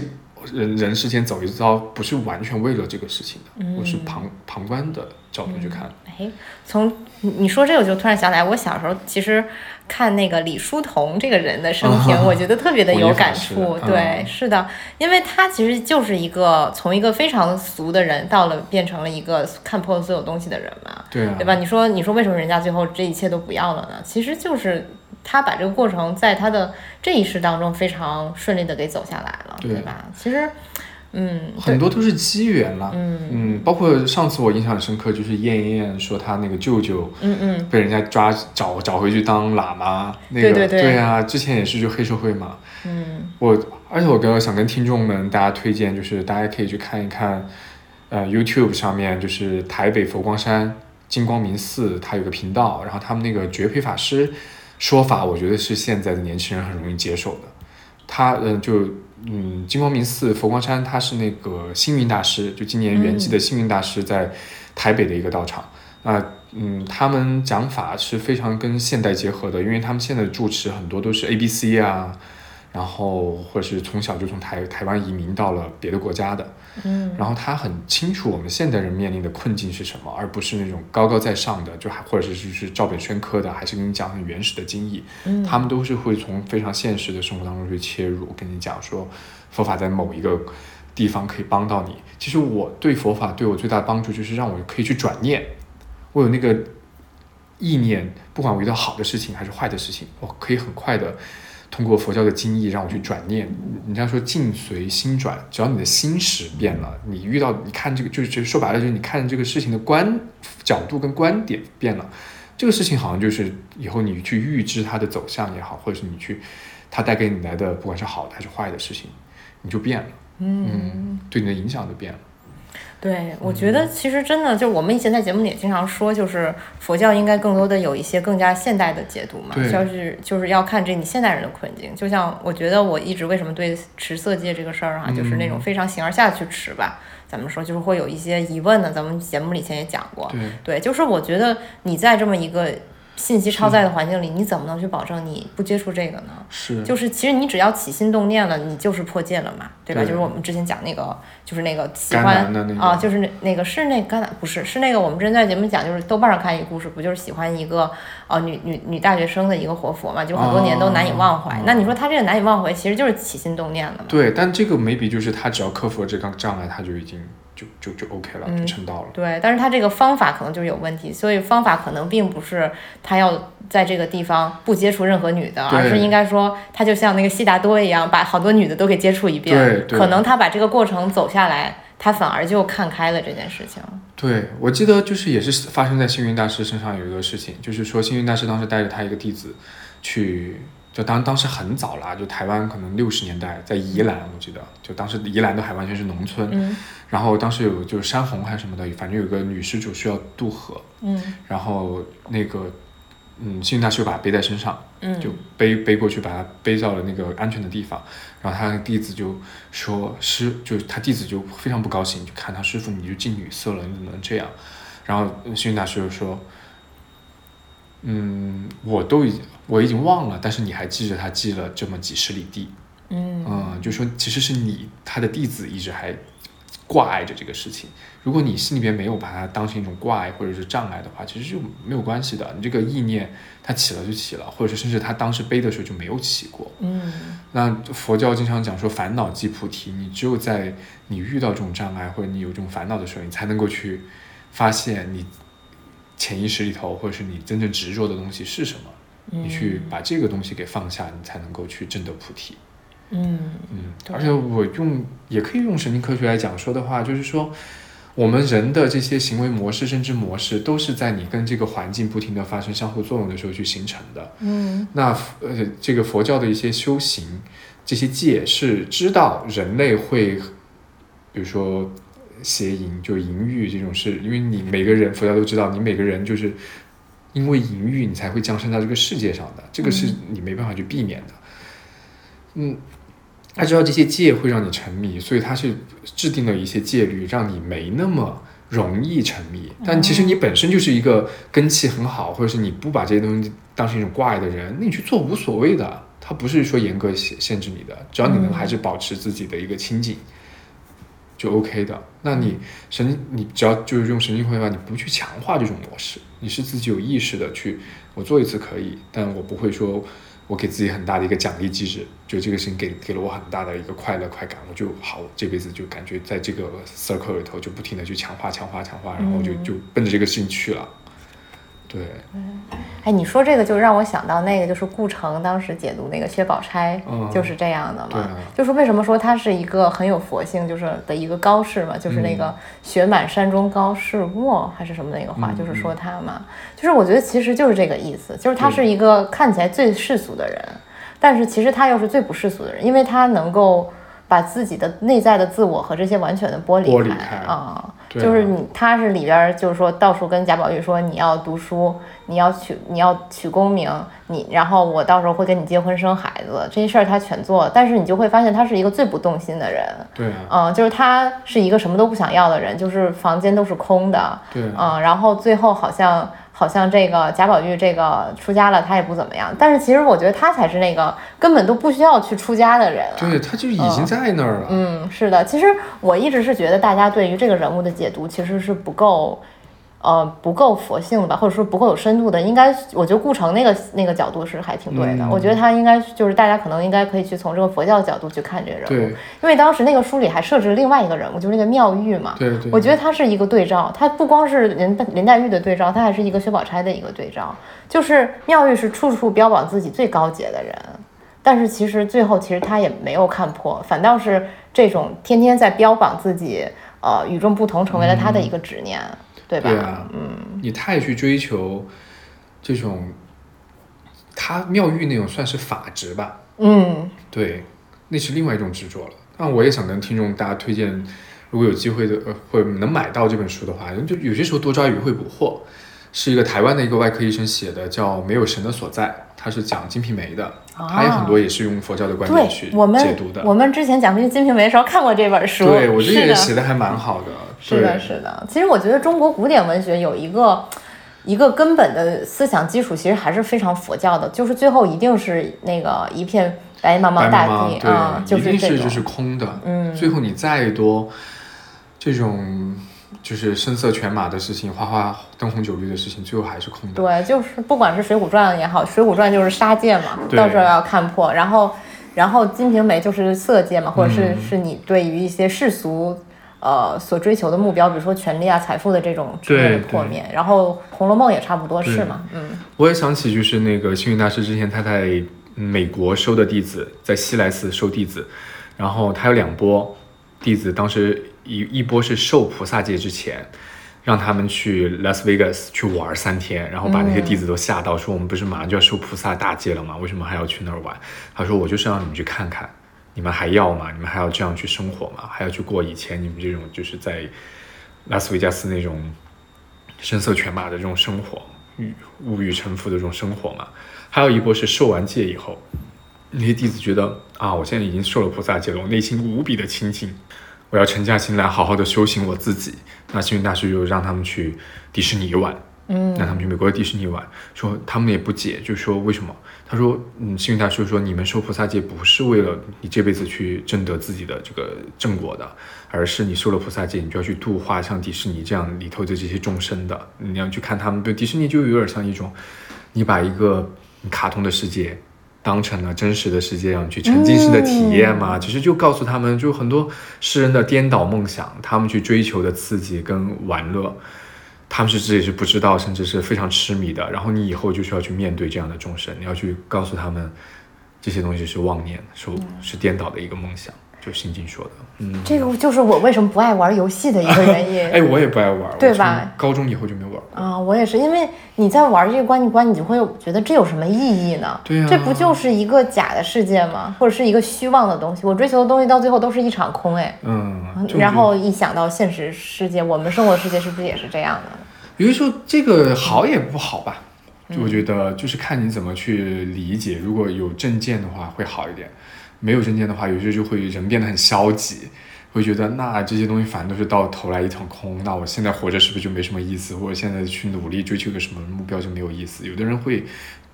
人人世间走一遭，不是完全为了这个事情的，我是旁旁观的角度去看。哎，从你说这个，我就突然想起来，我小时候其实看那个李叔同这个人的生 [LAUGHS] 平，我觉得特别的有感触。对，是的，因为他其实就是一个从一个非常俗的人，到了变成了一个看破所有东西的人嘛。对，对吧？你说，你说为什么人家最后这一切都不要了呢？其实就是。他把这个过程在他的这一世当中非常顺利的给走下来了，对。吧？其实，嗯，很多都是机缘了，嗯。嗯，包括上次我印象很深刻，就是燕燕说她那个舅舅，嗯嗯，被人家抓找找回去当喇嘛，那个对对对。啊，之前也是就黑社会嘛，嗯，我而且我跟想跟听众们大家推荐，就是大家可以去看一看，呃，YouTube 上面就是台北佛光山金光明寺，它有个频道，然后他们那个绝培法师。说法我觉得是现在的年轻人很容易接受的，他嗯就嗯金光明寺佛光山他是那个星云大师，就今年圆寂的星云大师在台北的一个道场，那嗯他们讲法是非常跟现代结合的，因为他们现在的住持很多都是 A B C 啊。然后，或者是从小就从台台湾移民到了别的国家的，嗯，然后他很清楚我们现代人面临的困境是什么，而不是那种高高在上的，就还或者是就是照本宣科的，还是跟你讲很原始的经义，嗯，他们都是会从非常现实的生活当中去切入，跟你讲说佛法在某一个地方可以帮到你。其实我对佛法对我最大的帮助就是让我可以去转念，我有那个意念，不管我遇到好的事情还是坏的事情，我可以很快的。通过佛教的经义让我去转念，人家说境随心转，只要你的心识变了，你遇到你看这个就是说白了就是你看这个事情的观角度跟观点变了，这个事情好像就是以后你去预知它的走向也好，或者是你去它带给你来的不管是好的还是坏的事情，你就变了，嗯，对你的影响就变了。对，我觉得其实真的就是我们以前在节目里也经常说，就是佛教应该更多的有一些更加现代的解读嘛，就是就是要看这你现代人的困境。就像我觉得我一直为什么对持色戒这个事儿啊，就是那种非常形而下去持吧，咱们说就是会有一些疑问呢，咱们节目里以前也讲过。对，就是我觉得你在这么一个。信息超载的环境里，你怎么能去保证你不接触这个呢？是，就是其实你只要起心动念了，你就是破戒了嘛，对吧？就是我们之前讲那个，就是那个喜欢啊，就是那那个是那个不是是那个我们之前在节目讲，就是豆瓣上看一个故事，不就是喜欢一个呃女女女大学生的一个活佛嘛，就很多年都难以忘怀。那你说他这个难以忘怀，其实就是起心动念了嘛？对，但这个眉笔就是他只要克服了这个障碍，他就已经。就就就 OK 了，嗯就撑到了。对，但是他这个方法可能就是有问题，所以方法可能并不是他要在这个地方不接触任何女的，而是应该说他就像那个悉达多一样，把好多女的都给接触一遍。对对可能他把这个过程走下来，他反而就看开了这件事情。对，我记得就是也是发生在星云大师身上有一个事情，就是说星云大师当时带着他一个弟子去，就当当时很早啦，就台湾可能六十年代在宜兰，我记得就当时宜兰都还完全是农村，嗯然后当时有就是山洪还是什么的，反正有个女施主需要渡河，嗯然后那个嗯幸运大师就把她背在身上，嗯，就背背过去，把她背到了那个安全的地方。然后他的弟子就说师，就是他弟子就非常不高兴，就看他师傅你就近女色了，你怎么能这样？然后幸运大师就说，嗯，我都已经我已经忘了，但是你还记着他记了这么几十里地，嗯嗯，就说其实是你他的弟子一直还挂碍着这个事情。如果你心里边没有把它当成一种挂碍或者是障碍的话，其实就没有关系的。你这个意念它起了就起了，或者是甚至他当时背的时候就没有起过。嗯那佛教经常讲说烦恼即菩提，你只有在你遇到这种障碍或者你有这种烦恼的时候，你才能够去发现你潜意识里头或者是你真正执着的东西是什么。你去把这个东西给放下，你才能够去证得菩提。嗯嗯，而且我用也可以用神经科学来讲说的话，就是说，我们人的这些行为模式、认知模式，都是在你跟这个环境不停的发生相互作用的时候去形成的。嗯那呃，这个佛教的一些修行，这些戒是知道人类会，比如说邪淫，就淫欲这种事，因为你每个人佛教都知道，你每个人就是因为淫欲，你才会降生到这个世界上的，这个是你没办法去避免的。嗯，他知道这些戒会让你沉迷，所以他是制定了一些戒律，让你没那么容易沉迷。但其实你本身就是一个根气很好，或者是你不把这些东西当成一种挂碍的人，那你去做无所谓的。他不是说严格限限制你的，只要你能还是保持自己的一个清净，就 OK 的。那你神，你只要就是用神经科学法，你不去强化这种模式，你是自己有意识的去，我做一次可以，但我不会说我给自己很大的一个奖励机制，就这个事情给给了我很大的一个快乐快感，我就好，这辈子就感觉在这个 circle 里头就不停的去强化强化强化，然后就嗯就奔着这个事情去了。对，哎，你说这个就让我想到那个，就是顾城当时解读那个薛宝钗，嗯。就是这样的嘛。就是为什么说他是一个很有佛性，就是的一个高士嘛，就是那个“雪满山中高士卧”还是什么那个话，嗯就是说他嘛，就是我觉得其实就是这个意思，就是他是一个看起来最世俗的人，但是其实他又是最不世俗的人，因为他能够把自己的内在的自我和这些完全的剥离剥离开开啊。就是你，他是里边儿就是说到处跟贾宝玉说你要读书，你要取你要取功名，你然后我到时候会跟你结婚生孩子，这些事儿他全做，但是你就会发现他是一个最不动心的人，对啊，嗯，就是他是一个什么都不想要的人，就是房间都是空的，对啊，嗯，然后最后好像好像这个贾宝玉这个出家了，他也不怎么样，但是其实我觉得他才是那个根本都不需要去出家的人啊，对，他就已经在那儿了。嗯，是的，其实我一直是觉得大家对于这个人物的解读其实是不够，呃，不够佛性的吧，或者说不够有深度的。应该，我觉得顾城那个那个角度是还挺对的。嗯我觉得他应该就是大家可能应该可以去从这个佛教角度去看这个人物，因为当时那个书里还设置另外一个人物，就是那个妙玉嘛。对对，我觉得他是一个对照，他不光是林林黛玉的对照，他还是一个薛宝钗的一个对照。就是妙玉是处处标榜自己最高洁的人，但是其实最后其实他也没有看破，反倒是这种天天在标榜自己呃与众不同，成为了他的一个执念，对吧？对啊，嗯，你太去追求这种，他妙玉那种算是法执吧，嗯对，那是另外一种执着了。但我也想跟听众大家推荐，如果有机会的，呃，或者能买到这本书的话，就有些时候多抓鱼会捕获，是一个台湾的一个外科医生写的，叫《没有神的所在》，他是讲《金瓶梅》的，他有很多也是用佛教的观点去解读的。我们之前讲这个《金瓶梅》的时候看过这本书，对我觉得也写的还蛮好的。是的，是的。其实我觉得中国古典文学有一个一个根本的思想基础，其实还是非常佛教的，就是最后一定是那个一片白茫茫大地啊、对，一定是这种。是就是空的。嗯最后你再多这种就是声色犬马的事情，花花灯红酒绿的事情，最后还是空的。对，就是不管是《水浒传》也好，《水浒传》就是杀戒嘛，到时候要看破。然后，然后《金瓶梅》就是色戒嘛，或者是、嗯是你对于一些世俗。呃所追求的目标，比如说权力啊、财富的这种直面的破灭。然后《红楼梦》也差不多是嘛，嗯我也想起就是那个星云大师之前他在美国收的弟子，在西来寺收弟子，然后他有两波弟子，当时一一波是受菩萨戒之前。让他们去 Las Vegas 去玩三天，然后把那些弟子都吓到，说我们不是马上就要受菩萨大戒了吗？为什么还要去那儿玩？他说我就是让你们去看看，你们还要吗？你们还要这样去生活吗？还要去过以前你们这种就是在拉斯维加斯那种声色犬马的这种生活，欲物欲臣服的这种生活吗？还有一波是受完戒以后，那些弟子觉得啊，我现在已经受了菩萨戒了，我内心无比的清净，我要沉下心来好好的修行我自己。那星云大师就让他们去迪士尼玩，嗯让他们去美国的迪士尼玩，说他们也不解，就说为什么？他说，嗯，星云大师说，你们受菩萨戒不是为了你这辈子去争得自己的这个正果的，而是你受了菩萨戒，你就要去度化像迪士尼这样里头的这些众生的，你要去看他们。对，迪士尼就有点像一种，你把一个卡通的世界。当成了真实的世界，让你去沉浸式的体验嘛？其实就告诉他们，就很多世人的颠倒梦想，他们去追求的刺激跟玩乐，他们是自己是不知道，甚至是非常痴迷的。然后你以后就需要去面对这样的众生，你要去告诉他们，这些东西是妄念，是是颠倒的一个梦想。就心经说的，嗯，这个就是我为什么不爱玩游戏的一个原因。[LAUGHS] 哎，我也不爱玩，对吧？高中以后就没玩过。啊，我也是，因为你在玩这个关关，你就会觉得这有什么意义呢？对呀这不就是一个假的世界吗？或者是一个虚妄的东西？我追求的东西到最后都是一场空，哎。嗯，然后一想到现实世界，我们生活世界是不是也是这样的？有的时候这个好也不好吧，我觉得就是看你怎么去理解。如果有证件的话会好一点，没有证件的话，有时候就会人变得很消极，会觉得那这些东西反正都是到头来一场空，那我现在活着是不是就没什么意思？或者现在去努力追求个什么目标就没有意思？有的人会。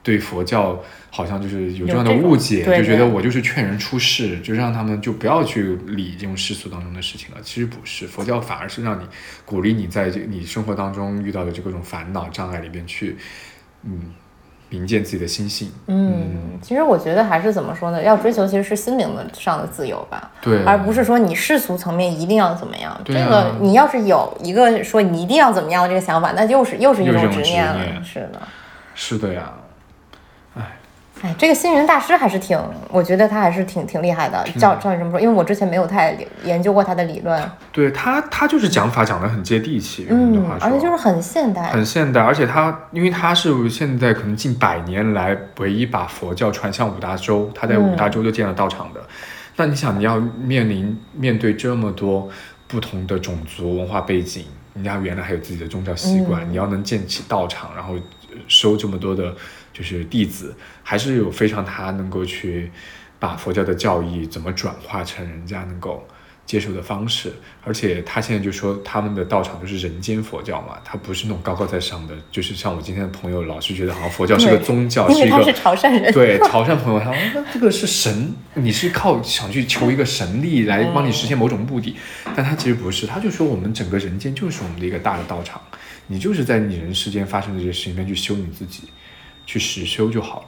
对佛教好像就是有这样的误解，就觉得我就是劝人出世，就让他们就不要去理这种世俗当中的事情了。其实不是，佛教反而是让你鼓励你在这你生活当中遇到的这各种烦恼障碍里边去，嗯，明见自己的心性。嗯，其实我觉得还是怎么说呢？要追求其实是心灵的上的自由吧，对，而不是说你世俗层面一定要怎么样。对啊这个你要是有一个说你一定要怎么样的这个想法，那又是又是一种执念了。念是的。是的呀，哎，这个星云大师还是挺，我觉得他还是挺挺厉害的。照照你这么说，因为我之前没有太研究过他的理论，对他他就是讲法讲得很接地气，嗯而且就是很现代，很现代，而且他因为他是现在可能近百年来唯一把佛教传向五大洲，他在五大洲就建了道场的。那你想，你要面临面对这么多不同的种族文化背景，人家原来还有自己的宗教习惯，你要能建起道场，然后呃收这么多的，就是弟子，还是有非常他能够去把佛教的教义怎么转化成人家能够接受的方式，而且他现在就说他们的道场就是人间佛教嘛，他不是那种高高在上的，就是像我今天的朋友老是觉得好像佛教是个宗教，是一个因为他是潮汕人。对潮汕朋友，他说那这个是神，你是靠想去求一个神力来帮你实现某种目的，但他其实不是，他就说我们整个人间就是我们的一个大的道场，你就是在你人世间发生的这些事情里面去修你自己，去实修就好了。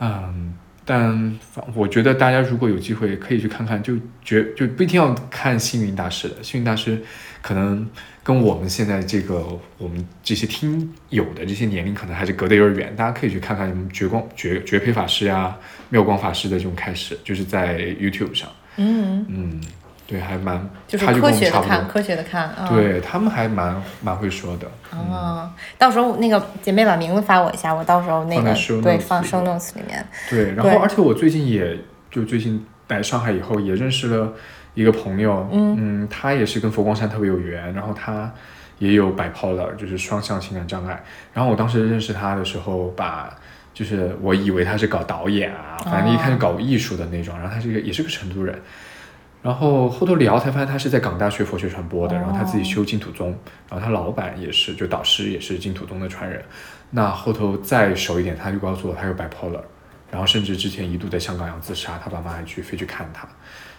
嗯，但我觉得大家如果有机会可以去看看，就绝就不一定要看星云大师的，星云大师可能跟我们现在这个我们这些听友的这些年龄可能还是隔得有点远，大家可以去看看什么绝光绝绝培法师呀、妙光法师的这种开始，就是在 YouTube 上，嗯，嗯，对，还蛮就是科学的看，科学的看啊。对他们还蛮蛮会说的，啊，到时候那个姐妹把名字发我一下，我到时候那个放对放里 show notes 里面。对，然后而且我最近也就最近来上海以后也认识了一个朋友，嗯他也是跟佛光山特别有缘，然后他也有 bipolar，就是双向情感障碍。然后我当时认识他的时候，把就是我以为他是搞导演啊，反正一看就搞艺术的那种，然后他是一个也是个成都人。然后后头聊才发现他是在港大学佛学传播的，然后他自己修净土宗，然后他老板也是，就导师也是净土宗的传人。那后头再熟一点，他就告诉我他有 bipolar，然后甚至之前一度在香港要自杀，他爸妈还去飞去看他，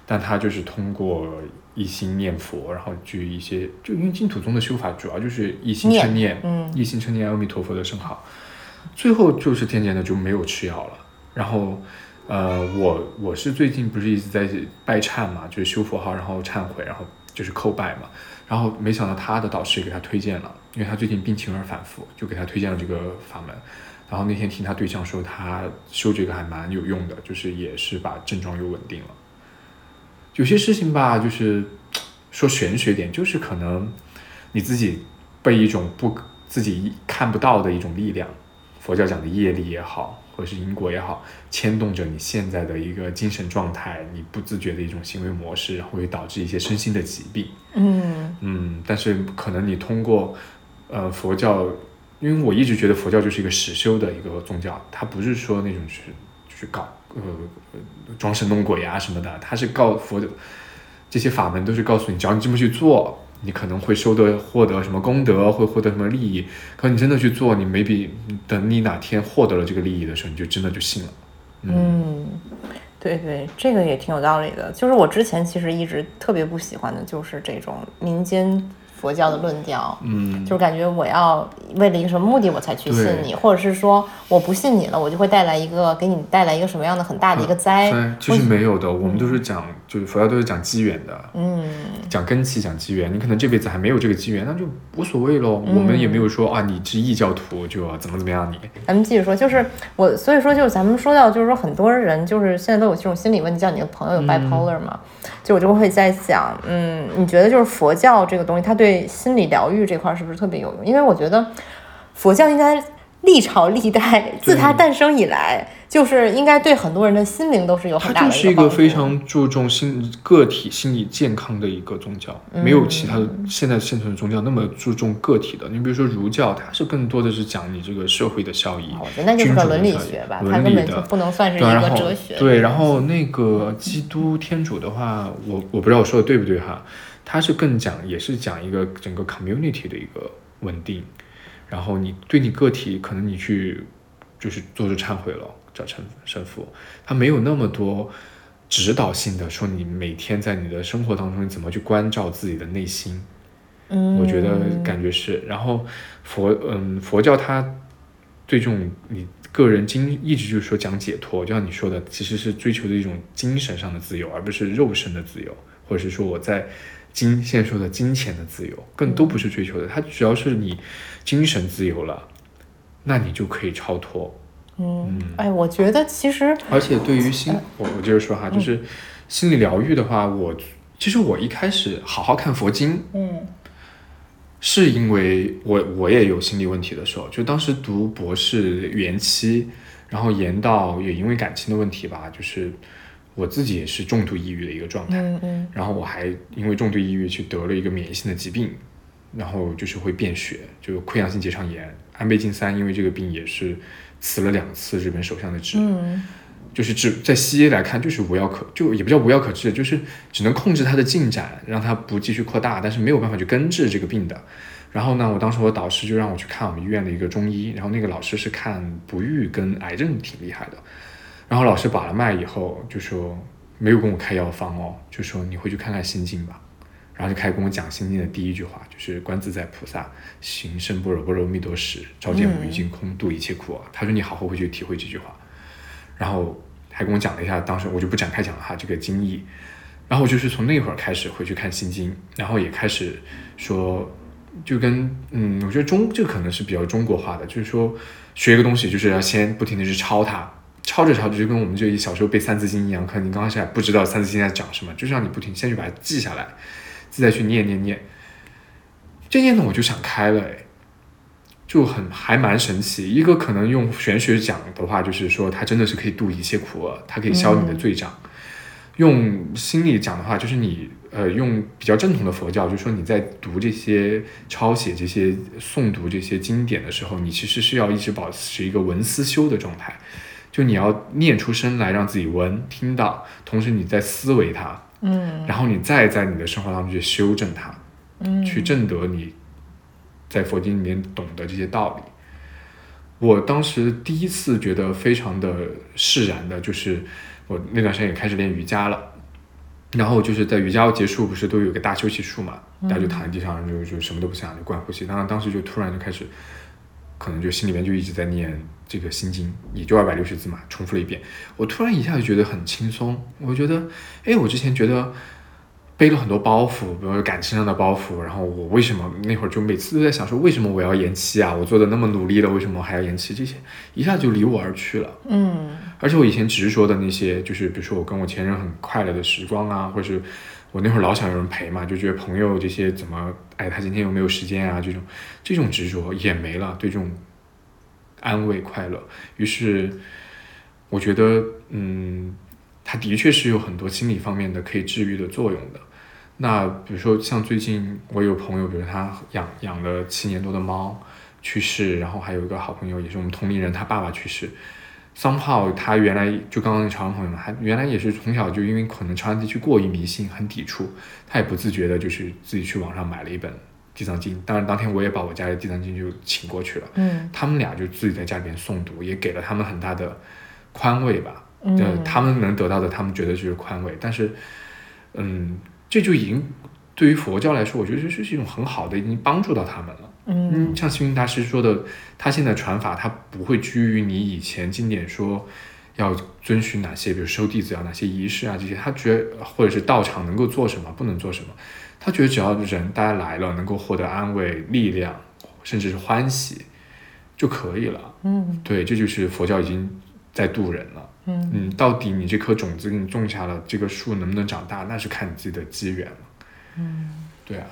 但他就是通过一心念佛，然后去一些就因为净土宗的修法主要就是一心称念，嗯一心称念阿弥陀佛的圣号，最后就是渐渐的就没有吃药了，然后。呃，我我是最近不是一直在拜忏嘛，就是修佛号，然后忏悔，然后就是叩拜嘛。然后没想到他的导师也给他推荐了，因为他最近病情有点反复，就给他推荐了这个法门。然后那天听他对象说，他修这个还蛮有用的，就是也是把症状又稳定了。有些事情吧，就是说玄学点，就是可能你自己被一种不自己看不到的一种力量，佛教讲的业力也好，或者是因果也好，牵动着你现在的一个精神状态，你不自觉的一种行为模式，会导致一些身心的疾病。嗯嗯，但是可能你通过呃佛教，因为我一直觉得佛教就是一个实修的一个宗教，它不是说那种去去搞呃呃装神弄鬼啊什么的，它是告佛的这些法门都是告诉你，只要你这么去做，你可能会收得获得什么功德，会获得什么利益。可你真的去做，你 maybe 等你哪天获得了这个利益的时候，你就真的就信了。嗯，对对，这个也挺有道理的。就是我之前其实一直特别不喜欢的，就是这种民间佛教的论调。嗯，就是感觉我要为了一个什么目的我才去信你，或者是说我不信你了，我就会带来一个给你带来一个什么样的很大的一个灾。对，其实没有的，我们都是讲，就是佛教都是讲机缘的。嗯讲根基，讲机缘，你可能这辈子还没有这个机缘，那就无所谓喽。我们也没有说啊，你是异教徒就要怎么怎么样你。咱们继续说，就是我，所以说就是咱们说到，就是说很多人就是现在都有这种心理问题，叫你的朋友有 bipolar 嘛，就我就会在想，嗯，你觉得就是佛教这个东西，它对心理疗愈这块儿是不是特别有用？因为我觉得佛教应该历朝历代自它诞生以来，就是应该对很多人的心灵都是有很大的就是一个非常注重心个体心理健康的一个宗教，没有其他的现在现存的宗教那么注重个体的。你比如说儒教，它是更多的是讲你这个社会的效益，好的那就是个伦理学吧，它伦理的根本就不能算是一个哲学。对，然后那个基督天主的话，我我不知道我说的对不对哈，它是更讲也是讲一个整个 community 的一个稳定，然后你对你个体可能你去就是做出忏悔了，找神神父，他没有那么多指导性的说你每天在你的生活当中你怎么去关照自己的内心，嗯，我觉得感觉是。然后佛，嗯，佛教它对这种你个人精一直就是说讲解脱，就像你说的，其实是追求的一种精神上的自由，而不是肉身的自由，或者是说我在金现在说的金钱的自由，更都不是追求的。它只要是你精神自由了，那你就可以超脱。嗯，哎，我觉得其实而且对于心，我我接着说哈，就是心理疗愈的话，我其实我一开始好好看佛经，嗯。是因为我我也有心理问题的时候，就当时读博士延期，然后延到也因为感情的问题吧，就是我自己也是重度抑郁的一个状态，嗯嗯。然后我还因为重度抑郁去得了一个免疫性的疾病，然后就是会变血，就溃疡性结肠炎，安倍晋三因为这个病也是辞了两次日本首相的职，嗯就是治在西医来看就是无药可，就也不叫无药可治，就是只能控制它的进展，让它不继续扩大，但是没有办法去根治这个病的。然后呢，我当时我导师就让我去看我们医院的一个中医，然后那个老师是看不育跟癌症挺厉害的。然后老师把了脉以后就说没有跟我开药方哦，就说你回去看看心经吧。然后就开始跟我讲心经的第一句话，就是观自在菩萨行深般若波罗蜜多时，照见五蕴皆空，度一切苦啊。他说你好好回去体会这句话。然后还跟我讲了一下，当时我就不展开讲了哈这个经义。然后我就是从那会儿开始回去看心经，然后也开始说，就跟嗯，我觉得中这可能是比较中国化的，就是说学一个东西就是要先不停的去抄它，抄着抄着就跟我们这小时候背三字经一样，可能你刚开始还不知道三字经在讲什么，就是让你不停先去把它记下来，再去念念念。这念头我就想开了，哎，就很还蛮神奇。一个可能用玄学讲的话，就是说它真的是可以度一切苦厄，它可以消你的罪障。用心理讲的话，就是你呃用比较正统的佛教，就是说你在读这些抄写这些诵读这些经典的时候，你其实是要一直保持一个闻思修的状态，就你要念出声来，让自己闻听到，同时你在思维它，嗯然后你再在你的生活当中去修正它。嗯，去证得你在佛经里面懂得这些道理。我当时第一次觉得非常的释然的，就是我那段时间也开始练瑜伽了，然后就是在瑜伽结束不是都有个大休息术嘛，大家就躺在地上就就什么都不想，就观呼吸。当然当时就突然就开始，可能就心里面就一直在念这个心经，也就二百六十字嘛，重复了一遍。我突然一下就觉得很轻松，我觉得，哎，我之前觉得。背了很多包袱，比如说感情上的包袱，然后我为什么那会儿就每次都在想说，为什么我要延期啊？我做的那么努力了，为什么还要延期？这些一下就离我而去了。嗯而且我以前执着的那些，就是比如说我跟我前任很快乐的时光啊，或者是我那会儿老想有人陪嘛，就觉得朋友这些怎么，哎，他今天有没有时间啊？这种这种执着也没了，对这种安慰快乐。于是我觉得，嗯，它的确是有很多心理方面的可以治愈的作用的。那比如说像最近我有朋友，比如他养养了七年多的猫去世，然后还有一个好朋友也是我们同龄人，他爸爸去世。somehow 他原来就刚刚那潮汕朋友嘛，他原来也是从小就因为可能潮汕地区过于迷信，很抵触，他也不自觉的就是自己去网上买了一本《地藏经》，当然当天我也把我家的《地藏经》就请过去了，嗯。他们俩就自己在家里面诵读，也给了他们很大的宽慰吧，呃嗯，，他们能得到的，他们觉得就是宽慰，但是，嗯，这就已经对于佛教来说，我觉得这是一种很好的，已经帮助到他们了。嗯。嗯，像星云大师说的，他现在传法，他不会拘于你以前经典说要遵循哪些，比如收弟子要哪些仪式啊这些，他觉得或者是道场能够做什么，不能做什么，他觉得只要人大家来了，能够获得安慰、力量，甚至是欢喜就可以了。嗯对，这就是佛教已经在渡人了。嗯嗯，到底你这颗种子给你种下了，这个树能不能长大，那是看你自己的机缘了。嗯，对啊，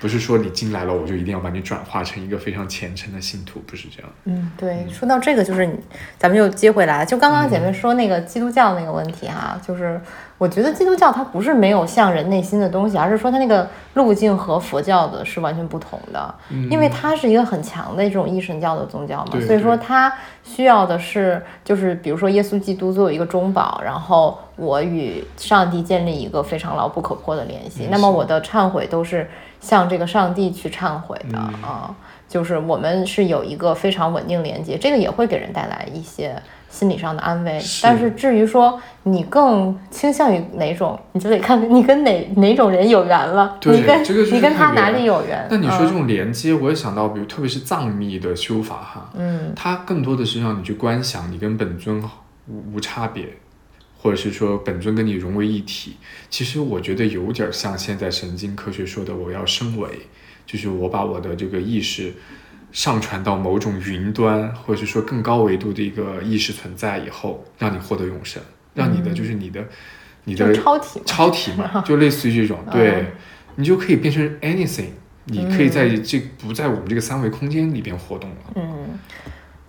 不是说你进来了，我就一定要把你转化成一个非常虔诚的信徒，不是这样。嗯，对，说到这个，就是你，咱们又接回来了。就刚刚姐妹说那个基督教那个问题哈、就是我觉得基督教它不是没有向人内心的东西，而是说它那个路径和佛教的是完全不同的，因为它是一个很强的这种一神教的宗教嘛，所以说它需要的是就是比如说耶稣基督作为一个中保，然后我与上帝建立一个非常牢不可破的联系，联系那么我的忏悔都是向这个上帝去忏悔的、嗯啊。就是我们是有一个非常稳定连接，这个也会给人带来一些心理上的安慰。是但是至于说你更倾向于哪种，你就得看你跟哪哪种人有缘了，对你跟这个是你跟他哪里有缘。那你说这嗯种连接，我也想到，比如特别是藏密的修法哈，嗯它更多的是让你去观想你跟本尊无无差别，或者是说本尊跟你融为一体。其实我觉得有点像现在神经科学说的，我要升维，就是我把我的这个意识上传到某种云端，或者是说更高维度的一个意识存在以后，让你获得永生，让你的就是你的你的超体嘛。超体嘛，就类似于这种，[LAUGHS] 对你就可以变成 anything，你可以在这不在我们这个三维空间里边活动了。嗯，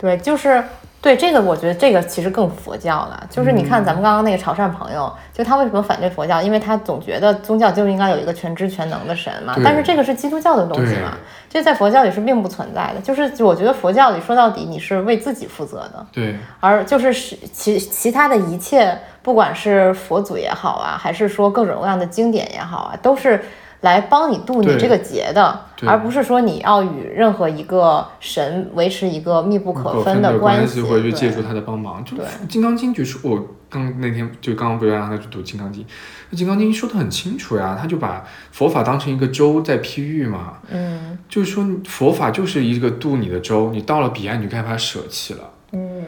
对，就是对这个，我觉得这个其实更佛教了。就是你看咱们刚刚那个潮汕朋友，就他为什么反对佛教？因为他总觉得宗教就应该有一个全知全能的神嘛。但是这个是基督教的东西嘛，这在佛教里是并不存在的。就是我觉得佛教里说到底你是为自己负责的，对，而就是是其其他的一切，不管是佛祖也好啊，还是说各种各样的经典也好啊，都是来帮你渡你这个劫的，而不是说你要与任何一个神维持一个密不可可分的关系，或者去借助他的帮忙。就《金刚经》就是我刚那天就刚刚不要让他去读《金刚经》，那《金刚经》说的很清楚呀，他就把佛法当成一个舟在譬喻嘛，嗯。就是说佛法就是一个渡你的舟，你到了彼岸，你就该把它舍弃了。嗯，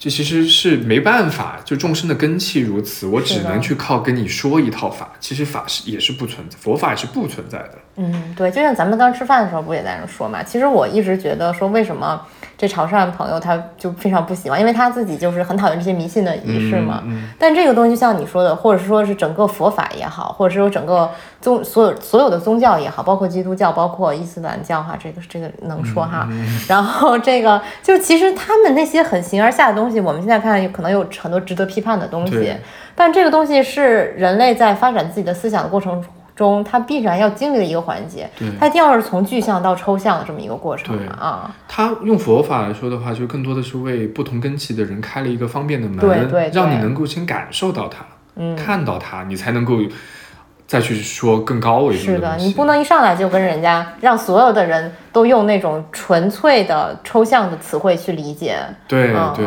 这其实是没办法，就众生的根气如此，我只能去靠跟你说一套法。其实法是也是不存在，佛法也是不存在的。嗯，对，就像咱们刚吃饭的时候不也在那说嘛？其实我一直觉得说，为什么这潮汕朋友他就非常不喜欢，因为他自己就是很讨厌这些迷信的仪式嘛。嗯但这个东西就像你说的，或者说是整个佛法也好，或者是说整个宗所有所有的宗教也好，包括基督教，包括伊斯兰教哈，这个这个能说哈。[LAUGHS] 然后这个就其实他们那些很形而下的东西，我们现在看有可能有很多值得批判的东西，但这个东西是人类在发展自己的思想的过程中，它必然要经历的一个环节，对它一定要是从具象到抽象的这么一个过程嘛啊。它用佛法来说的话，就更多的是为不同根器的人开了一个方便的门，对对对让你能够先感受到它，嗯看到它，你才能够再去说更高维度是的，你不能一上来就跟人家让所有的人都用那种纯粹的抽象的词汇去理解。对嗯对。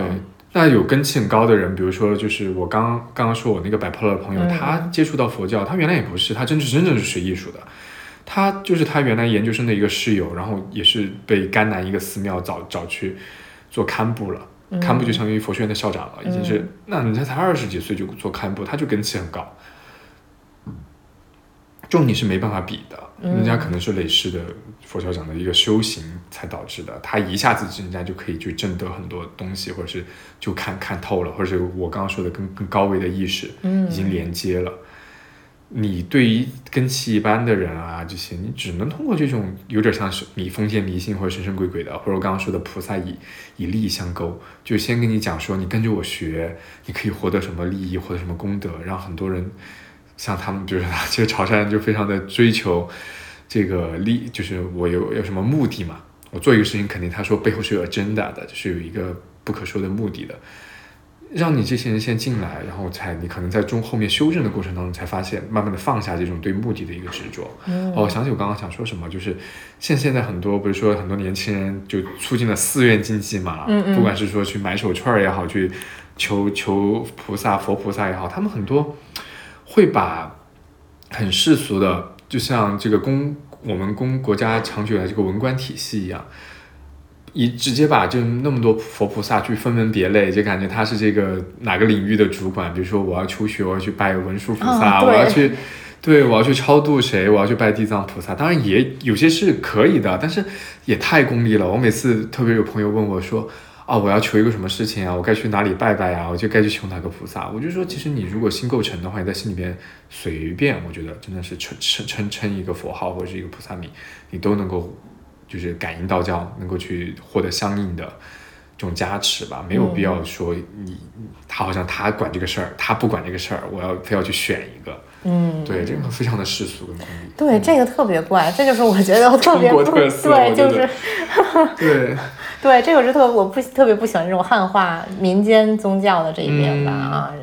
那有根气很高的人，比如说，就是我刚刚刚说我那个摆破的朋友，嗯。他接触到佛教，他原来也不是，他真是真正是学艺术的，他就是他原来研究生的一个室友，然后也是被甘南一个寺庙找找去做堪布了，嗯。堪布就相当于佛学院的校长了，已经是，那人家才二十几岁就做堪布，他就根气很高，这种你是没办法比的，人家可能是累世的佛校长的一个修行才导致的，他一下子人家就可以去挣得很多东西，或者是就看看透了，或者是我刚刚说的更更高维的意识，嗯已经连接了。你对于根器一般的人啊，这些你只能通过这种有点像是你封建迷信或者神神鬼鬼的，或者我刚刚说的菩萨以以利益相勾，就先跟你讲说你跟着我学，你可以获得什么利益，获得什么功德，让很多人像他们就是其实潮汕人就非常的追求这个利，就是我有有什么目的嘛，我做一个事情肯定他说背后是有 agenda 的，就是有一个不可说的目的的。让你这些人先进来，然后才你可能在中后面修正的过程当中，才发现慢慢的放下这种对目的的一个执着。哦，我想起我刚刚想说什么，就是现现在很多不是说很多年轻人就促进了寺院经济嘛，嗯嗯不管是说去买手串儿也好，去求求菩萨佛菩萨也好，他们很多会把很世俗的，就像这个公我们公国家长久以来这个文官体系一样。一直接把就那么多佛菩萨去分门别类，就感觉他是这个哪个领域的主管。比如说我要求学，我要去拜文殊菩萨，啊我要去，对我要去超度谁，我要去拜地藏菩萨。当然也有些是可以的，但是也太功利了。我每次特别有朋友问我说，啊，我要求一个什么事情啊，我该去哪里拜拜啊，我就该去求哪个菩萨。我就说，其实你如果心够诚的话，你在心里边随便，我觉得真的是称称称称一个佛号或者是一个菩萨名，你都能够。就是感应道教能够去获得相应的这种加持吧，没有必要说你他好像他管这个事儿，他不管这个事儿，我要非要去选一个，嗯，对，这个非常的世俗跟功利。对，这个特别怪，这就是我觉得我特别中国不特色对，就是对，对，这个是特我不特别不喜欢这种汉化民间宗教的这一面吧嗯啊。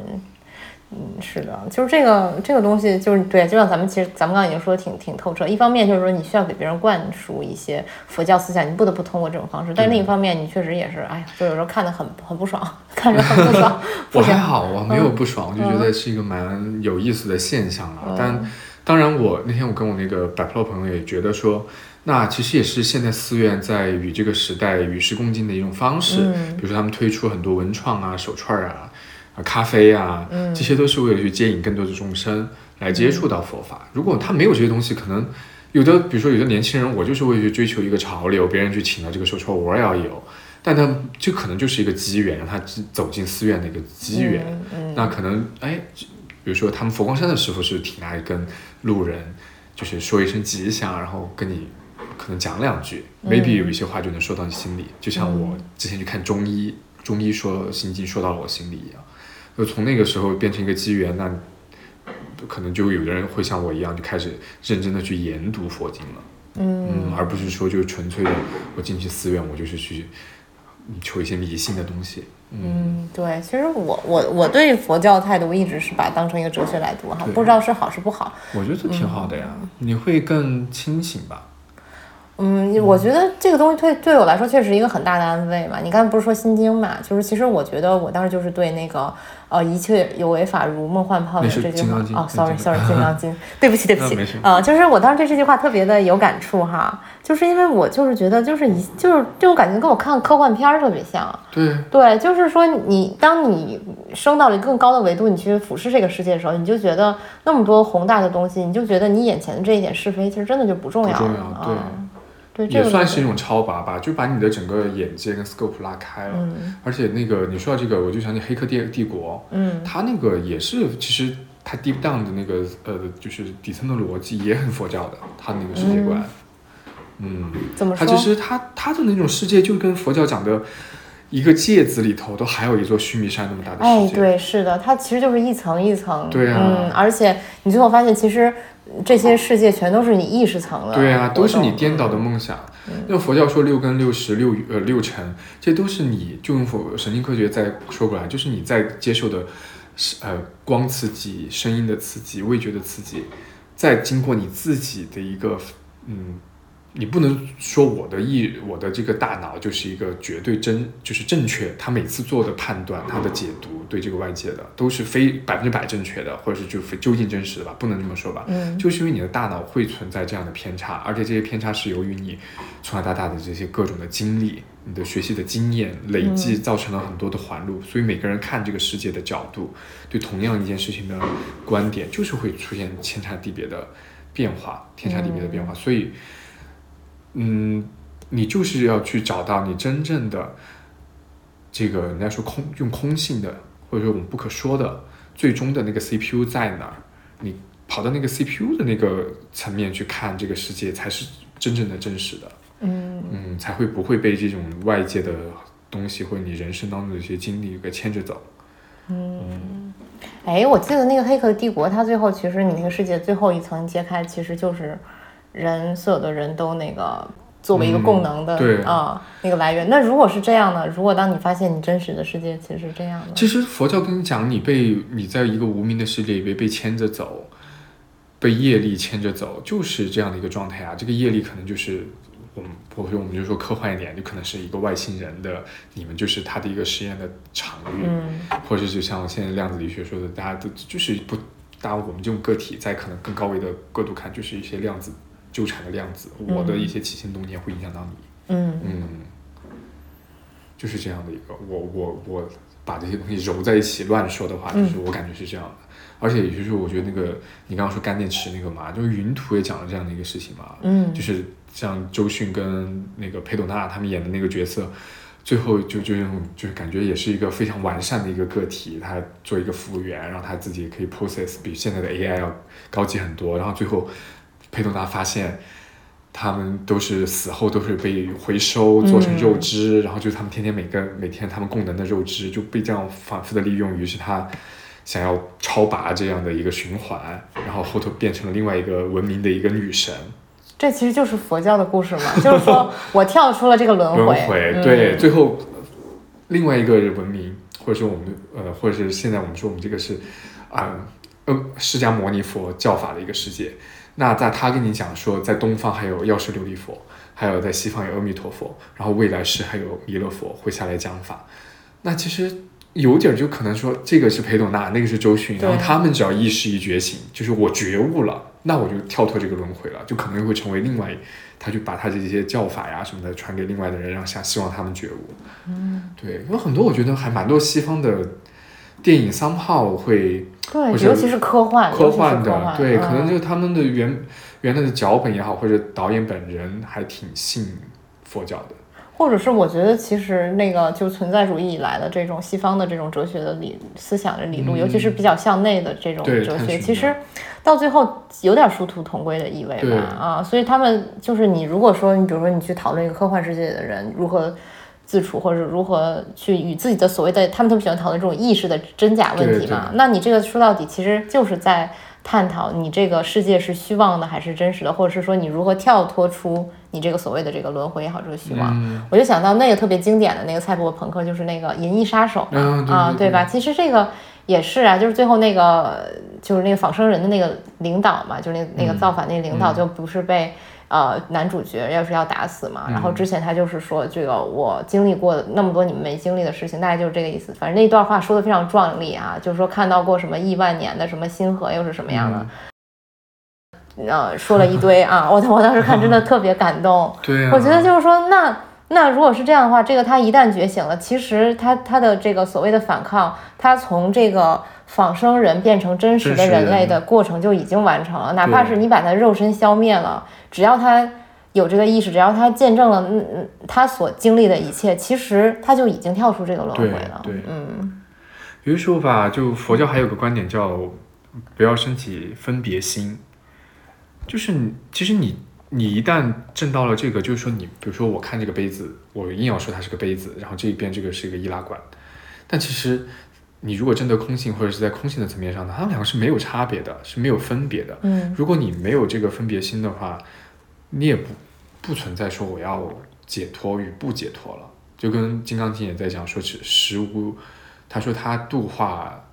嗯，是的，就是这个这个东西，就是对，就像咱们其实咱们刚刚已经说的挺挺透彻。一方面就是说你需要给别人灌输一些佛教思想，你不得不通过这种方式。但另一方面，你确实也是，哎呀，就有时候看得很很不爽，看着很不爽。[LAUGHS] 我还好，我没有不爽，我就觉得是一个蛮有意思的现象啊。但当然，我那天我跟我那个摆 pro 朋友也觉得说，那其实也是现在寺院在与这个时代与时共进的一种方式。嗯比如说他们推出很多文创啊、手串啊、啊咖啡啊，嗯这些都是为了去接引更多的众生来接触到佛法。如果他没有这些东西，可能有的，比如说有的年轻人，我就是为去追求一个潮流，别人去请了这个手串，我也要有。但他这可能就是一个机缘，让他走进寺院的一个机缘。嗯那可能哎，比如说他们佛光山的师傅是挺爱跟路人就是说一声吉祥，然后跟你可能讲两句、m a y b e 有一些话就能说到你心里，就像我之前去看中医，中医说心经说到了我心里一样。就从那个时候变成一个机缘，那可能就有的人会像我一样，就开始认真的去研读佛经了。嗯，而不是说就纯粹的我进去寺院，我就是去嗯求一些迷信的东西。嗯，对，其实我我我对佛教的态度一直是把它当成一个哲学来读哈，不知道是好是不好。我觉得这挺好的呀，你会更清醒吧？嗯，我觉得这个东西对对我来说确实一个很大的安慰嘛。你刚才不是说心经嘛？就是其实我觉得我当时就是对那个呃一切有为法如梦幻泡影这句话哦，sorry sorry 金刚经，[LAUGHS] 对不起对不起啊，呃，就是我当时对这句话特别的有感触哈，就是因为我就是觉得就是一就是这种感觉跟我看科幻片儿特别像。对，对，就是说你当你升到了更高的维度，你去俯视这个世界的时候，你就觉得那么多宏大的东西，你就觉得你眼前的这一点是非，其实真的就不重要了不重要对啊。对，也算是一种超拔吧，就把你的整个眼界跟 scope 拉开了。嗯而且那个你说到这个，我就想起《黑客帝帝国》，嗯它那个也是，其实它 deep down 的那个呃，就是底层的逻辑也很佛教的，它那个世界观。嗯，怎么说？它其实它它的那种世界就跟佛教讲的一个戒子里头都还有一座须弥山那么大的哎，世界。对，是的，它其实就是一层一层。对啊嗯，而且你最后发现，其实这些世界全都是你意识层了。对啊，都是你颠倒的。梦想。那佛教说六根六识六呃六尘，这都是你就用佛神经科学再说过来，就是你在接受的，是呃光刺激、声音的刺激、味觉的刺激，再经过你自己的一个嗯，你不能说我的意我的这个大脑就是一个绝对真就是正确，他每次做的判断、他的解读对这个外界的都是非百分之百正确的，或者是就非究竟真实的吧，不能这么说吧。嗯就是因为你的大脑会存在这样的偏差，而且这些偏差是由于你从小到大的这些各种的经历、你的学习的经验累积，造成了很多的环路。所以每个人看这个世界的角度，对同样一件事情的观点，就是会出现天差地别的变化，天差地别的变化。所以，嗯，你就是要去找到你真正的这个人家说空用空性的，或者说我们不可说的最终的那个 CPU 在哪儿，你跑到那个 CPU 的那个层面去看这个世界，才是真正的真实的。嗯嗯，才会不会被这种外界的东西或者你人生当中的一些经历给牵着走。嗯，哎，我记得那个《黑客帝国》，它最后其实你那个世界最后一层揭开，其实就是人所有的人都那个作为一个供能的、嗯对啊那个来源。那如果是这样呢？如果当你发现你真实的世界其实是这样的，其实佛教跟你讲，你被你在一个无名的世界里被被牵着走，被业力牵着走，就是这样的一个状态啊。这个业力可能就是我们，或者我们就说科幻一点，就可能是一个外星人的，你们就是他的一个实验的场域，嗯或者就像现在量子力学说的，大家都就是不，当然我们这种个体在可能更高维的角度看，就是一些量子纠缠的量子，我的一些起心动念会影响到你。嗯嗯，就是这样的一个，我我我把这些东西揉在一起乱说的话，就是我感觉是这样的。而且也就是我觉得那个你刚刚说干电池那个嘛，就是云图也讲了这样的一个事情嘛，嗯就是像周迅跟那个裴斗娜他们演的那个角色。最后就就用就是感觉也是一个非常完善的一个个体，他做一个服务员，然后他自己可以 process 比现在的 AI 要高级很多，然后最后裴斗娜发现他们都是死后都是被回收做成肉汁，然后就他们天天每个每天他们供能的肉汁就被这样反复的利用，于是他想要超拔这样的一个循环，然后后头变成了另外一个文明的一个女神。这其实就是佛教的故事嘛，[LAUGHS] 就是说我跳出了这个轮轮回，回，嗯。对，最后另外一个文明，或者说我们呃，或者是现在我们说我们这个是啊呃释迦牟尼佛教法的一个世界。那在他跟你讲说，在东方还有药师琉璃佛，还有在西方有阿弥陀佛，然后未来世还有弥勒佛会下来讲法。那其实有点就可能说，这个是裴斗娜，那个是周迅，然后他们只要意识一觉醒，就是我觉悟了，那我就跳脱这个轮回了，就可能会成为另外，他就把他这些教法呀什么的传给另外的人，让想希望他们觉悟。嗯，对，有很多我觉得还蛮多西方的电影 somehow 会对，尤其是科幻，科幻的，对，可能嗯就是他们的原原来的脚本也好，或者导演本人还挺信佛教的。或者是我觉得其实那个就存在主义以来的这种西方的这种哲学的理思想的理路，嗯尤其是比较向内的这种哲学，其实到最后有点殊途同归的意味吧啊，所以他们就是你如果说你比如说你去讨论一个科幻世界的人如何。自处或者如何去与自己的所谓的，他们特别喜欢讨论这种意识的真假问题嘛？对对那你这个说到底其实就是在探讨你这个世界是虚妄的还是真实的，或者是说你如何跳脱出你这个所谓的这个轮回也好，这个虚妄。嗯我就想到那个特别经典的那个赛博朋克，就是那个《银翼杀手》嗯，对啊，对对吧？其实这个也是啊，就是最后那个就是那个仿生人的那个领导嘛，就是那那个嗯造反那个领导，嗯就不是被。呃，男主角要是要打死嘛，然后嗯之前他就是说，这个我经历过那么多你们没经历的事情，大概就是这个意思。反正那段话说的非常壮丽啊，就是说看到过什么亿万年的什么星河又是什么样的，呃，说了一堆啊，我 [LAUGHS] 我当时看真的特别感动。[LAUGHS] 对啊，我觉得就是说，那那如果是这样的话，这个他一旦觉醒了，其实他他的这个所谓的反抗，他从这个仿生人变成真实的人人类的过程就已经完成了。哪怕是你把他肉身消灭了，只要他有这个意识，只要他见证了嗯嗯他所经历的一切，其实他就已经跳出这个轮回了。对。对嗯。有的时候吧，就佛教还有个观点叫不要升起分别心，就是其实你你一旦证到了这个，就是说你比如说我看这个杯子，我硬要说它是个杯子，然后这边这个是一个易拉罐，但其实你如果证得空性或者是在空性的层面上呢，它们两个是没有差别的，是没有分别的。嗯如果你没有这个分别心的话，你也不不存在说我要解脱与不解脱了。就跟《金刚经》也在讲说，是实无，他说他度化，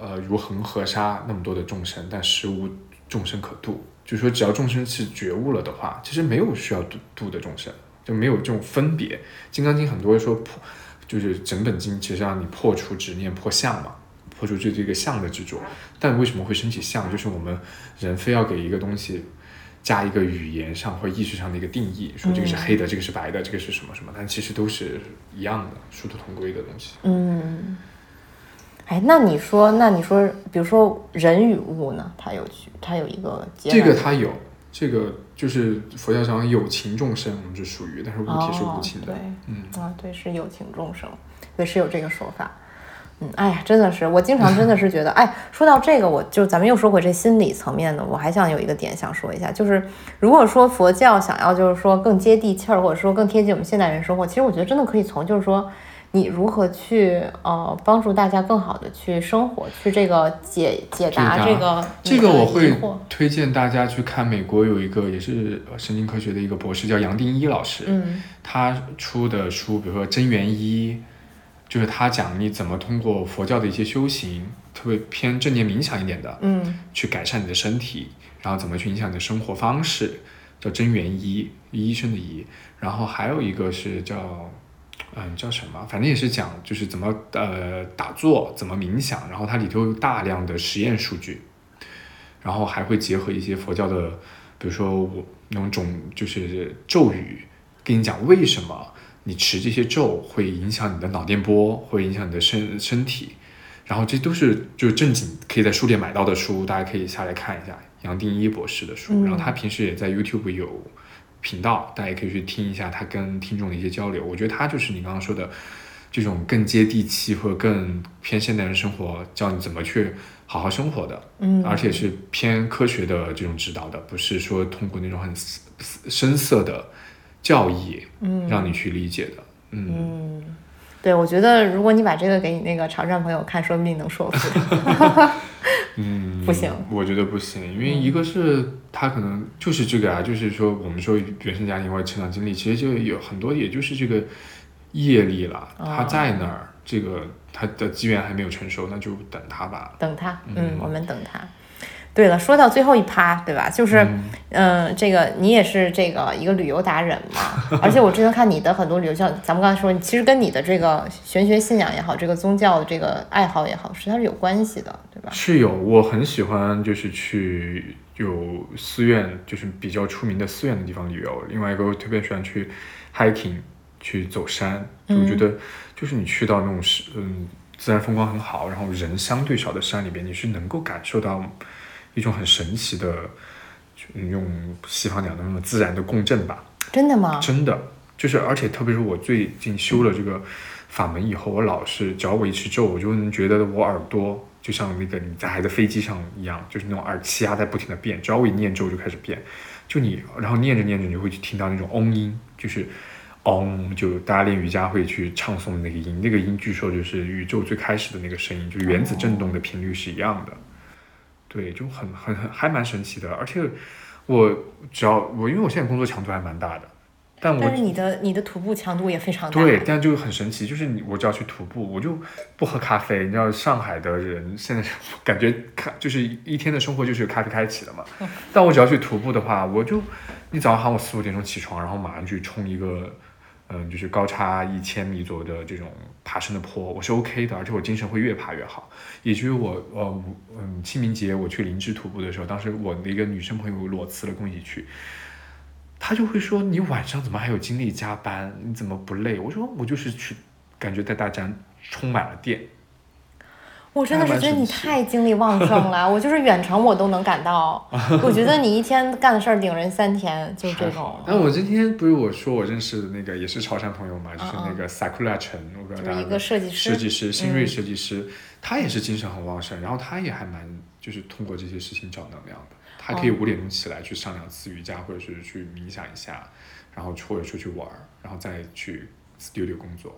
呃，如恒河沙那么多的众生，但实无众生可度。就是说，只要众生是觉悟了的话，其实没有需要度度的众生，就没有这种分别。《金刚经》很多人说破，就是整本经其实让你破除执念、破相嘛，破除对这个相的执着。但为什么会升起相？就是我们人非要给一个东西加一个语言上或意识上的一个定义，说这个是黑的，这个是白的，这个是什么什么，但其实都是一样的，殊途同归的东西。嗯。哎，那你说，那你说，比如说人与物呢？它有区，它有一个阶这个它有，这个就是佛教讲有情众生，我们是属于，但是物体是无情的。哦、嗯，啊，对，是有情众生，对，是有这个说法。嗯，哎呀，真的是，我经常真的是觉得，哎，说到这个，我就咱们又说回这心理层面的，我还想有一个点想说一下，就是如果说佛教想要就是说更接地气儿，或者说更贴近我们现代人生活，其实我觉得真的可以从就是说你如何去呃帮助大家更好的去生活，去这个解解答这个。这个我会推荐大家去看美国有一个也是呃神经科学的一个博士叫杨定一老师，嗯。他出的书，比如说《真元一》，就是他讲你怎么通过佛教的一些修行，特别偏正念冥想一点的，嗯去改善你的身体，然后怎么去影响你的生活方式，叫真元一，医生的医。然后还有一个是叫，嗯，叫什么？反正也是讲就是怎么呃打坐，怎么冥想，然后它里头有大量的实验数据，然后还会结合一些佛教的，比如说我那种就是咒语，跟你讲为什么你持这些咒会影响你的脑电波，会影响你的身身体。然后这都是就是正经可以在书店买到的书，大家可以下来看一下杨定一博士的书。嗯然后他平时也在 YouTube 有频道，大家也可以去听一下他跟听众的一些交流。我觉得他就是你刚刚说的这种更接地气或者更偏现代人生活，教你怎么去好好生活的，嗯，而且是偏科学的这种指导的，不是说通过那种很深色的教义嗯让你去理解的。嗯，嗯，对，我觉得如果你把这个给你那个潮汕朋友看，说不定能说服他。[LAUGHS] [LAUGHS] 嗯，不行，我觉得不行，因为一个是他可能就是这个啊，就是说我们说原生家庭或者成长经历，其实就有很多，也就是这个业力了，他在那儿，这个他的机缘还没有成熟，那就等他吧。等他，嗯嗯，我们等他。对了，说到最后一趴，对吧？就是，嗯、这个你也是这个一个旅游达人嘛，而且我之前看你的很多旅游，像咱们刚才说，你其实跟你的这个玄学信仰也好，这个宗教的这个爱好也好，实际上是有关系的，对吧？是有，我很喜欢就是去有寺院，就是比较出名的寺院的地方旅游。另外一个我特别喜欢去 hiking，去走山。就我觉得就是你去到那种是嗯自然风光很好，然后人相对少的山里边，你是能够感受到一种很神奇的，就用西方讲的那种自然的共振吧。真的吗？真的就是，而且特别是我最近修了这个法门以后，我老是只要我一吃咒，我就能觉得我耳朵就像那个你在还在飞机上一样，就是那种耳气压在不停的变，只要我一念咒就开始变，就你然后念着念着你就会去听到那种嗡音，就是。嗡，就大家练瑜伽会去唱诵的那个音，那个音据说就是宇宙最开始的那个声音，就是原子振动的频率是一样的。对，就很很很还蛮神奇的，而且我只要我因为我现在工作强度还蛮大的，但我但是你的你的徒步强度也非常大，对，但就很神奇，就是你我只要去徒步，我就不喝咖啡。你知道上海的人现在感觉咖就是一天的生活就是咖啡开启的嘛。但我只要去徒步的话，我就你早上喊我四五点钟起床，然后马上去冲一个。嗯，就是高差一千米左右的这种爬升的坡，我是 OK 的，而且我精神会越爬越好。以至于我，呃，嗯，清明节我去林芝徒步的时候，当时我的一个女生朋友裸辞了，跟我一起去，她就会说：“你晚上怎么还有精力加班？你怎么不累？”我说：“我就是去，感觉在大家充满了电。”我真的是觉得你太精力旺盛了，[LAUGHS] 我就是远程我都能感到。[LAUGHS] 我觉得你一天干的事儿顶人三天，就这种。但我今天不是我说我认识的那个也是潮汕朋友嘛，就是那个 Sakura 陈，我不知道大家就是一个设计师设计师新锐设计师，他也是精神很旺盛，然后他也还蛮就是通过这些事情找能量的，他可以哦五点钟起来去上两次瑜伽，或者是去冥想一下，然后或者出去玩儿，然后再去 studio 工作。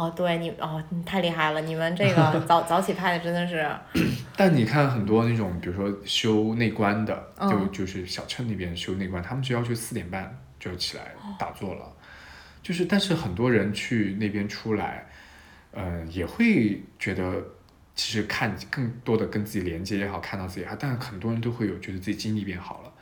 哦，对你哦，你太厉害了！你们这个早 [LAUGHS] 早起派的真的是，[COUGHS] 但你看很多那种，比如说修内观的，就嗯就是小镇那边修内观，他们就要求四点半就要起来打坐了。就是，但是很多人去那边出来，呃，也会觉得其实看更多的跟自己连接也好，看到自己也好，但很多人都会有觉得自己精力变好了。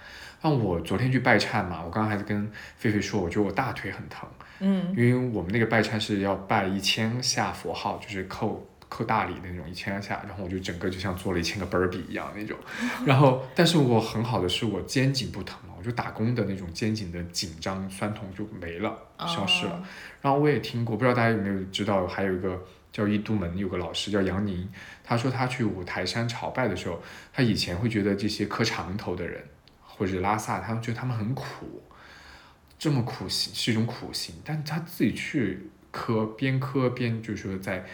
那我昨天去拜忏嘛，我刚刚还在跟菲菲说，我觉得我大腿很疼，嗯，因为我们那个拜忏是要拜一千下佛号，就是扣扣大礼的那种一千下，然后我就整个就像做了一千个 burpee 一样那种，[LAUGHS] 然后但是我很好的是我肩颈不疼了，我就打工的那种肩颈的紧张酸痛就没了，消失了。哦然后我也听过，不知道大家有没有知道，还有一个叫一都门有个老师叫杨宁，他说他去五台山朝拜的时候，他以前会觉得这些磕长头的人或者拉萨，他们觉得他们很苦，这么苦行是一种苦行，但他自己去磕，边磕边就是说在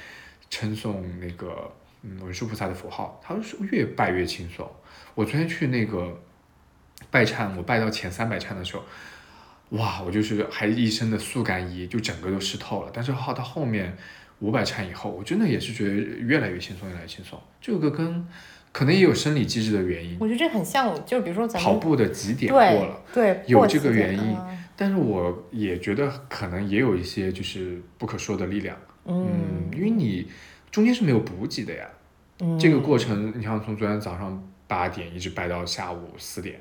称颂那个嗯文殊菩萨的符号，他说越拜越轻松。我昨天去那个拜忏，我拜到前三百忏的时候。哇，我就是还一身的速干衣，就整个都湿透了。但是好到后面五百忏以后，我真的也是觉得越来越轻松，越来越轻松。这个跟可能也有生理机制的原因。我觉得这很像，就比如说咱们跑步的极点过了，对，有这个原因。但是我也觉得可能也有一些就是不可说的力量。嗯，因为你中间是没有补给的呀。嗯，这个过程，你像从昨天早上八点一直拜到下午四点。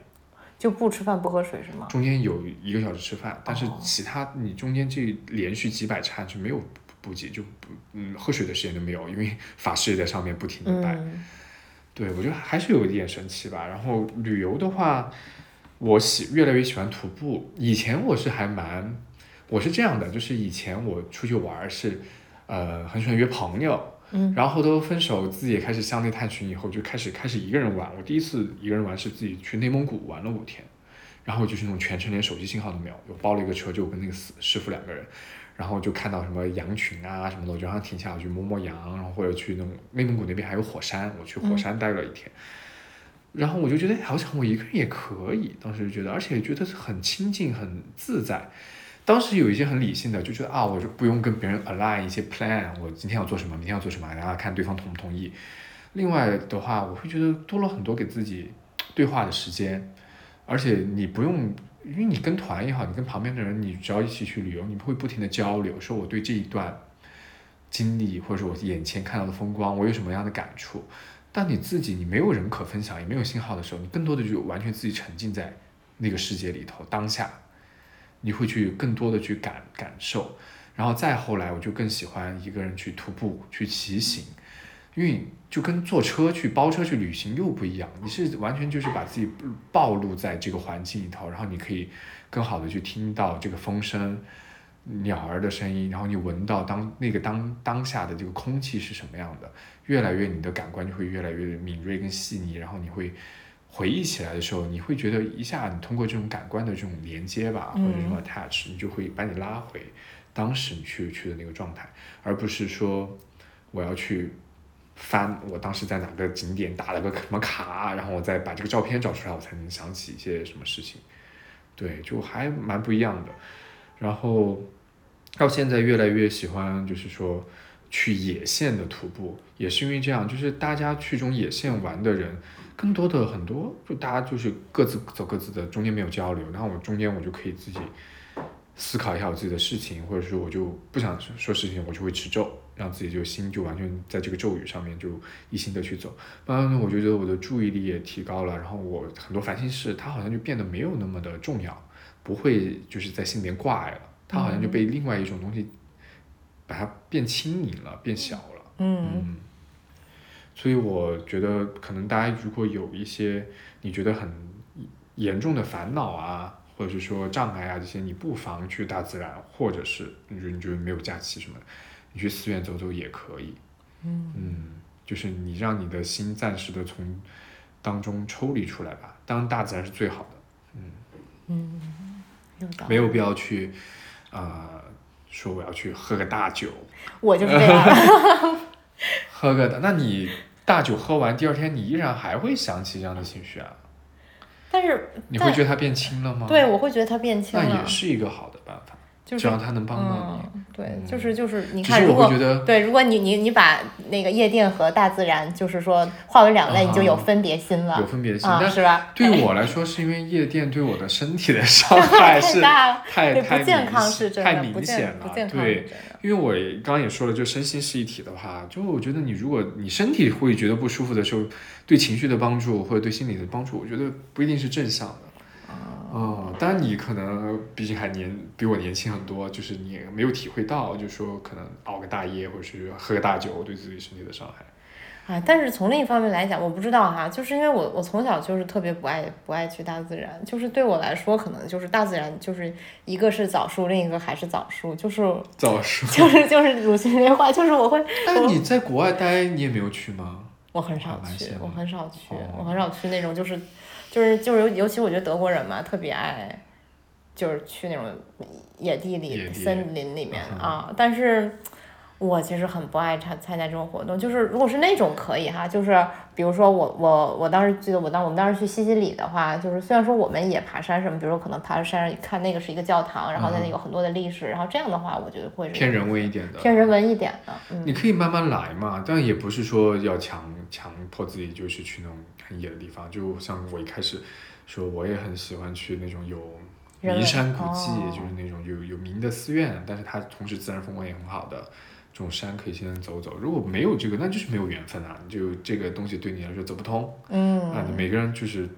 就不吃饭不喝水是吗？中间有一个小时吃饭，但是其他你中间这连续几百餐是没有补给，就不嗯喝水的时间都没有，因为法师也在上面不停的摆。对，我觉得还是有一点神奇吧。然后旅游的话，我喜越来越喜欢徒步。以前我是还蛮，我是这样的，就是以前我出去玩是，呃，很喜欢约朋友。然后后头分手，自己也开始向内探寻，以后就开始开始一个人玩。我第一次一个人玩是自己去内蒙古玩了五天，然后就是那种全程连手机信号都没有，我包了一个车，就我跟那个师师傅两个人，然后就看到什么羊群啊什么的，我就让他停下来去摸摸羊，然后或者去那种内蒙古那边还有火山，我去火山待了一天，然后我就觉得好像我一个人也可以，当时觉得，而且觉得很亲近很自在。当时有一些很理性的，就觉得啊，我就不用跟别人 align 一些 plan，我今天要做什么，明天要做什么，然后看对方同不同意。另外的话，我会觉得多了很多给自己对话的时间，而且你不用，因为你跟团也好，你跟旁边的人，你只要一起去旅游，你会不停的交流，说我对这一段经历，或者说我眼前看到的风光，我有什么样的感触。但你自己，你没有人可分享，也没有信号的时候，你更多的就完全自己沉浸在那个世界里头，当下。你会去更多的去感感受，然后再后来，我就更喜欢一个人去徒步去骑行，因为就跟坐车去包车去旅行又不一样，你是完全就是把自己暴露在这个环境里头，然后你可以更好的去听到这个风声、鸟儿的声音，然后你闻到当那个当当下的这个空气是什么样的，越来越你的感官就会越来越敏锐跟细腻，然后你会。回忆起来的时候，你会觉得一下，你通过这种感官的这种连接吧，或者什么 attach，你就会把你拉回当时你去去的那个状态，而不是说我要去翻我当时在哪个景点打了个什么卡，然后我再把这个照片找出来，我才能想起一些什么事情。对，就还蛮不一样的。然后到现在越来越喜欢，就是说去野线的徒步，也是因为这样，就是大家去这种野线玩的人。更多的很多，就大家就是各自走各自的，中间没有交流。然后我中间我就可以自己思考一下我自己的事情，或者说我就不想说事情，我就会持咒，让自己就心就完全在这个咒语上面就一心的去走。慢慢的，我就觉得我的注意力也提高了，然后我很多烦心事，它好像就变得没有那么的重要，不会就是在心里面挂碍了，它好像就被另外一种东西把它变轻盈了，变小了。嗯。所以我觉得，可能大家如果有一些你觉得很严重的烦恼啊，或者是说障碍啊这些，你不妨去大自然，或者是你觉得你觉得没有假期什么的，你去寺院走走也可以。嗯嗯，就是你让你的心暂时的从当中抽离出来吧。当然，大自然是最好的。嗯嗯，没有必要去啊，说我要去喝个大酒。我就是这样。[LAUGHS] 喝个的，那你大酒喝完，第二天你依然还会想起这样的情绪啊？但是你会觉得它变轻了吗？对，我会觉得它变轻了。那也是一个好的办法。只要他能帮到你，对，就是就是，你看，如果对，如果你你你把那个夜店和大自然，就是说划为两类，你就有分别心了，有分别心，但是吧？对 [LAUGHS] 我来说，是因为夜店对我的身体的 [LAUGHS] 伤害是太太不健康，是太明显了，对，因为我刚刚也说了，就身心是一体的话，就我觉得你如果你身体会觉得不舒服的时候，对情绪的帮助或者对心理的帮助，我觉得不一定是正向的。哦，当然你可能毕竟还年比我年轻很多，就是你没有体会到，就是说可能熬个大夜或者是喝个大酒对自己身体的伤害。啊，但是从另一方面来讲，我不知道哈，就是因为我我从小就是特别不爱不爱去大自然，就是对我来说，可能就是大自然就是一个是枣树，另一个还是枣树，就是枣树。[LAUGHS] 就是就是鲁迅那话，就是我会。那你在国外待，你也没有去吗？我很少去，我很少去，我很少去那种就是就是就是尤其我觉得德国人嘛，特别爱就是去那种野地里、森林里面啊，但是。我其实很不爱参参加这种活动，就是如果是那种可以哈，就是比如说我我我当时记得我当我们当时去西西里的话，就是虽然说我们也爬山什么，比如说可能爬山上看那个是一个教堂，然后那里有很多的历史，然后这样的话，我觉得会是偏人文一点的，偏人文一点的。你可以慢慢来嘛，但也不是说要强强迫自己就是去那种很野的地方。就像我一开始说，我也很喜欢去那种有名山古迹，就是那种有有名的寺院，但是它同时自然风光也很好的。这种山可以先走走，如果没有这个，那就是没有缘分啊！就这个东西对你来说走不通，嗯，啊，每个人就是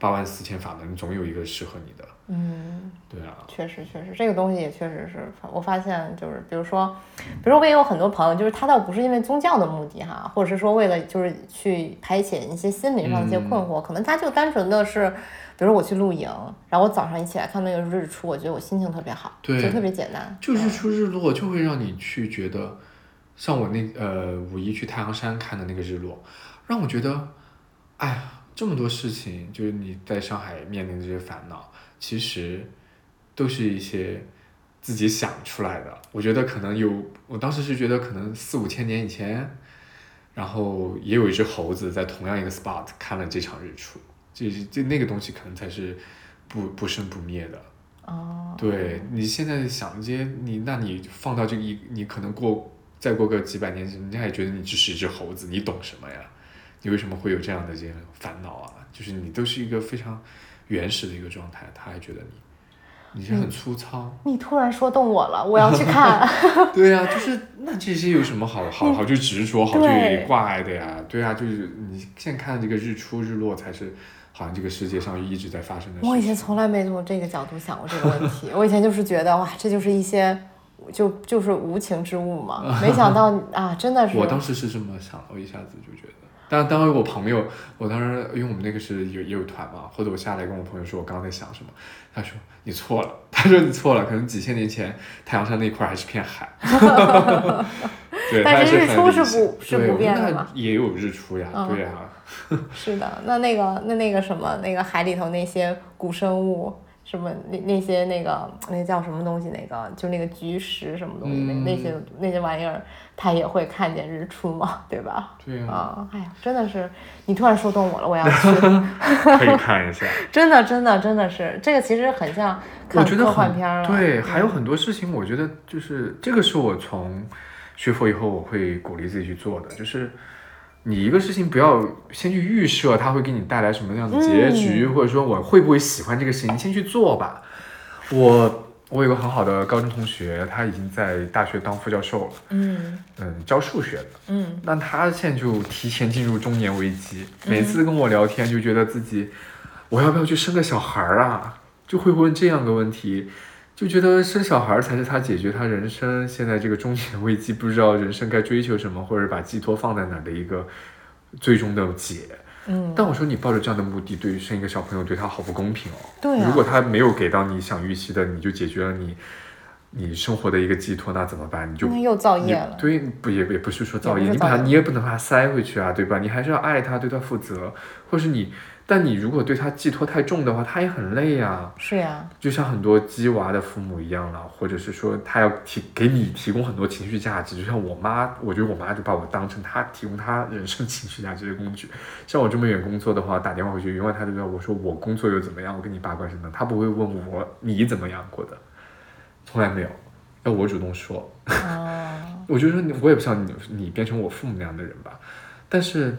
八万四千法门，总有一个适合你的，嗯，对啊，确实确实，这个东西也确实是，我发现就是，比如说，比如说我也有很多朋友，就是他倒不是因为宗教的目的哈，或者是说为了就是去排解一些心理上的一些困惑，可能他就单纯的是。比如我去露营，然后我早上一起来看那个日出，我觉得我心情特别好，就特别简单。就日出日落就会让你去觉得，像我那呃五一去太阳山看的那个日落，让我觉得，哎呀，这么多事情，就是你在上海面临的这些烦恼，其实都是一些自己想出来的。我觉得可能有，我当时是觉得可能四五千年以前，然后也有一只猴子在同样一个 spot 看了这场日出。这这那个东西可能才是不不生不灭的，哦，对你现在想这些，你那你放到这个一，你可能过再过个几百年，人家也觉得你只是一只猴子，你懂什么呀？你为什么会有这样的这些烦恼啊？就是你都是一个非常原始的一个状态，他还觉得你你是很粗糙。你突然说动我了，我要去看。[LAUGHS] 对呀，就是那这些有什么好 [LAUGHS] 好好去执着、好去挂碍的呀？对啊，就是你现在看这个日出日落才是。好像这个世界上一直在发生的事。我以前从来没从这个角度想过这个问题。[LAUGHS] 我以前就是觉得哇，这就是一些就就是无情之物嘛。[LAUGHS] 没想到啊，真的是。我当时是这么想，我一下子就觉得。但当时我朋友，我当时因为我们那个是有也有团嘛，或者我下来跟我朋友说我刚刚在想什么，他说你错了，[LAUGHS] 他说你错了，可能几千年前太阳山那块还是片海。对，但是日出是不是不变的嘛？也有日出呀，对呀。[LAUGHS] 是的，那那个那那个什么，那个海里头那些古生物，什么那那些那个那叫什么东西？那个就那个菊石什么东西？那那些那些玩意儿，它也会看见日出嘛？对吧？对啊。哎呀，真的是，你突然说动我了，我要去。[LAUGHS] 可以看一下。[LAUGHS] 真的，真的，真的是，这个其实很像看科幻片了。对，还有很多事情，我觉得就是这个是我从学佛以后，我会鼓励自己去做的，就是。你一个事情不要先去预设它会给你带来什么样的结局，或者说我会不会喜欢这个事情，你先去做吧。我我有个很好的高中同学，他已经在大学当副教授了，嗯。嗯，教数学的，嗯，那他现在就提前进入中年危机，每次跟我聊天就觉得自己我要不要去生个小孩儿啊，就会问这样的问题。就觉得生小孩才是他解决他人生现在这个中年危机，不知道人生该追求什么，或者把寄托放在哪的一个最终的解。嗯，但我说你抱着这样的目的，对于生一个小朋友，对他好不公平哦。对，如果他没有给到你想预期的，你就解决了你你生活的一个寄托，那怎么办？你就又造业了。对，不也也不是说造业，你把他你也不能把他塞回去啊，对吧？你还是要爱他，对他负责，或是你。但你如果对他寄托太重的话，他也很累呀。是呀，就像很多鸡娃的父母一样了，或者是说他要提给你提供很多情绪价值，就像我妈，我觉得我妈就把我当成她提供她人生情绪价值的工具。像我这么远工作的话，打电话回去，永远他都知道我说我工作又怎么样，我跟你八卦什么，他不会问我你怎么样过的，从来没有，[LAUGHS] 要我主动说。哦，[LAUGHS] 我就说你，我也不想你你变成我父母那样的人吧。但是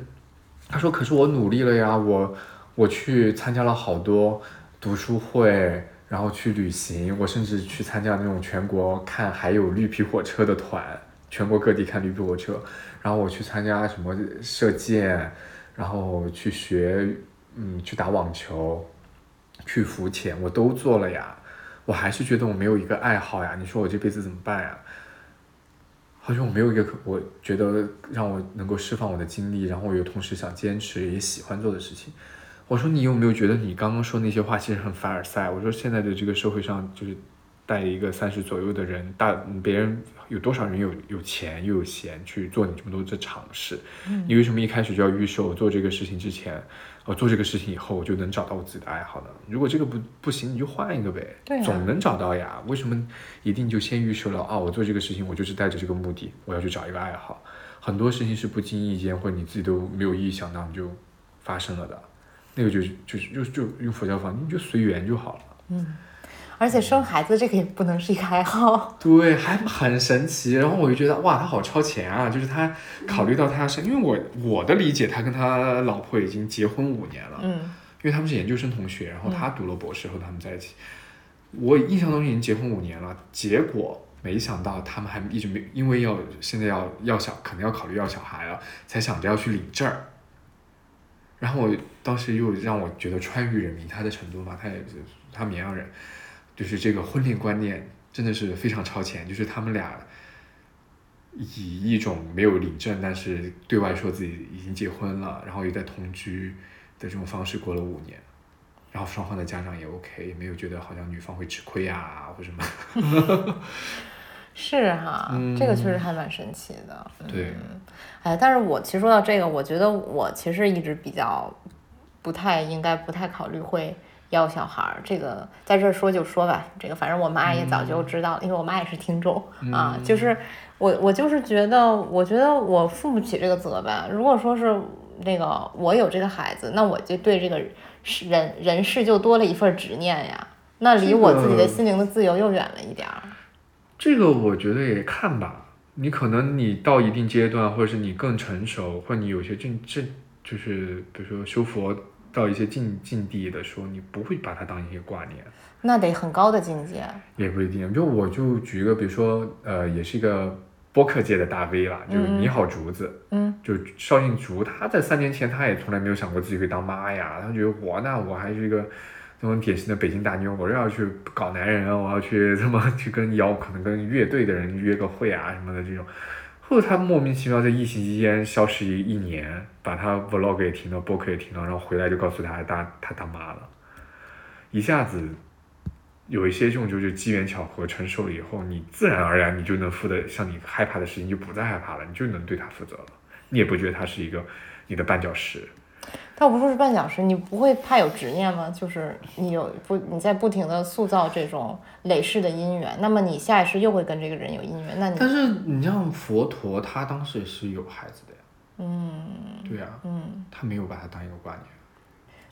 他说，可是我努力了呀，我。我去参加了好多读书会，然后去旅行，我甚至去参加那种全国看还有绿皮火车的团，全国各地看绿皮火车，然后我去参加什么射箭，然后去学，嗯，去打网球，去浮潜，我都做了呀，我还是觉得我没有一个爱好呀，你说我这辈子怎么办呀？好像我没有一个可我觉得让我能够释放我的精力，然后我又同时想坚持也喜欢做的事情。我说你有没有觉得你刚刚说那些话其实很凡尔赛？我说现在的这个社会上就是带一个三十左右的人，大别人有多少人有有钱又有闲去做你这么多的尝试？你为什么一开始就要预设我做这个事情之前，我做这个事情以后我就能找到我自己的爱好呢？如果这个不不行，你就换一个呗，对啊总能找到呀。为什么一定就先预设了啊？我做这个事情我就是带着这个目的，我要去找一个爱好。很多事情是不经意间或者你自己都没有意想到你就发生了的。那个就是就就就用佛教方，你就随缘就好了。嗯而且生孩子这个也不能是一个爱好。[LAUGHS] 对，还很神奇。然后我就觉得哇，他好超前啊！就是他考虑到他生，因为我我的理解，他跟他老婆已经结婚五年了，嗯因为他们是研究生同学，然后他读了博士后，他们在一起。我印象中已经结婚五年了，结果没想到他们还一直没，因为要现在要要小，可能要考虑要小孩了，才想着要去领证儿。然后我当时又让我觉得川渝人民，他在成都嘛，他也是他绵阳人，就是这个婚恋观念真的是非常超前，就是他们俩以一种没有领证，但是对外说自己已经结婚了，然后又在同居的这种方式过了五年，然后双方的家长也 OK，没有觉得好像女方会吃亏啊或什么。[LAUGHS] 是哈，嗯这个确实还蛮神奇的。对，哎，但是我其实说到这个，我觉得我其实一直比较不太应该不太考虑会要小孩儿。这个在这儿说就说吧，这个反正我妈也早就知道，因为我妈也是听众、啊。就是我我就是觉得，我觉得我负不起这个责吧。如果说是那个我有这个孩子，那我就对这个是人人事就多了一份执念呀。那离我自己的心灵的自由又远了一点儿。这个我觉得也看吧，你可能你到一定阶段，或者是你更成熟，或者你有些正正就是比如说修佛到一些境境地的时候，你不会把它当一些挂念。那得很高的境界。也不一定，就我就举一个，比如说，呃，也是一个播客界的大 V 啦，就是你好竹子，嗯，就绍兴竹，他在三年前他也从来没有想过自己会当妈呀，他觉得我那我还是一个那种典型的北京大妞，我又要去搞男人，我要去这么去跟摇，可能跟乐队的人约个会啊什么的这种。后来她莫名其妙在疫情期间消失一一年，把她 vlog 也停了，播客也停了，然后回来就告诉她大她当妈了，一下子有一些这种就是机缘巧合，成熟了以后，你自然而然你就能负的像你害怕的事情就不再害怕了，你就能对他负责了，你也不觉得他是一个你的绊脚石。倒不说是绊脚石，你不会怕有执念吗？就是你有不你在不停的塑造这种累世的姻缘，那么你下一世又会跟这个人有姻缘，那你但是你像佛陀，他当时也是有孩子的呀，嗯对呀、嗯他没有把他当一个挂念。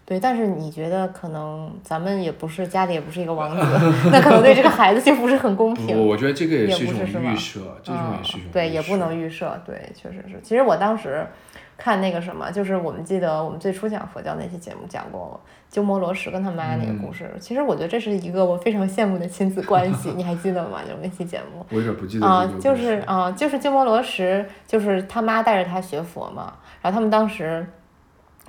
对，但是你觉得可能咱们也不是家里也不是一个王子，[LAUGHS] 那可能对这个孩子就不是很公，平。我觉得这个也也是一种预设，这种也是一种嗯、对，也不能预设，对，确实是。其实我当时看那个什么，就是我们记得我们最初讲佛教那期节目讲过鸠摩罗什跟他妈那个嗯故事。其实我觉得这是一个我非常羡慕的亲子关系，[LAUGHS] 你还记得吗？就是那期节目。我有点不记得啊、就是啊、就是鸠摩罗什，就是他妈带着他学佛嘛，然后他们当时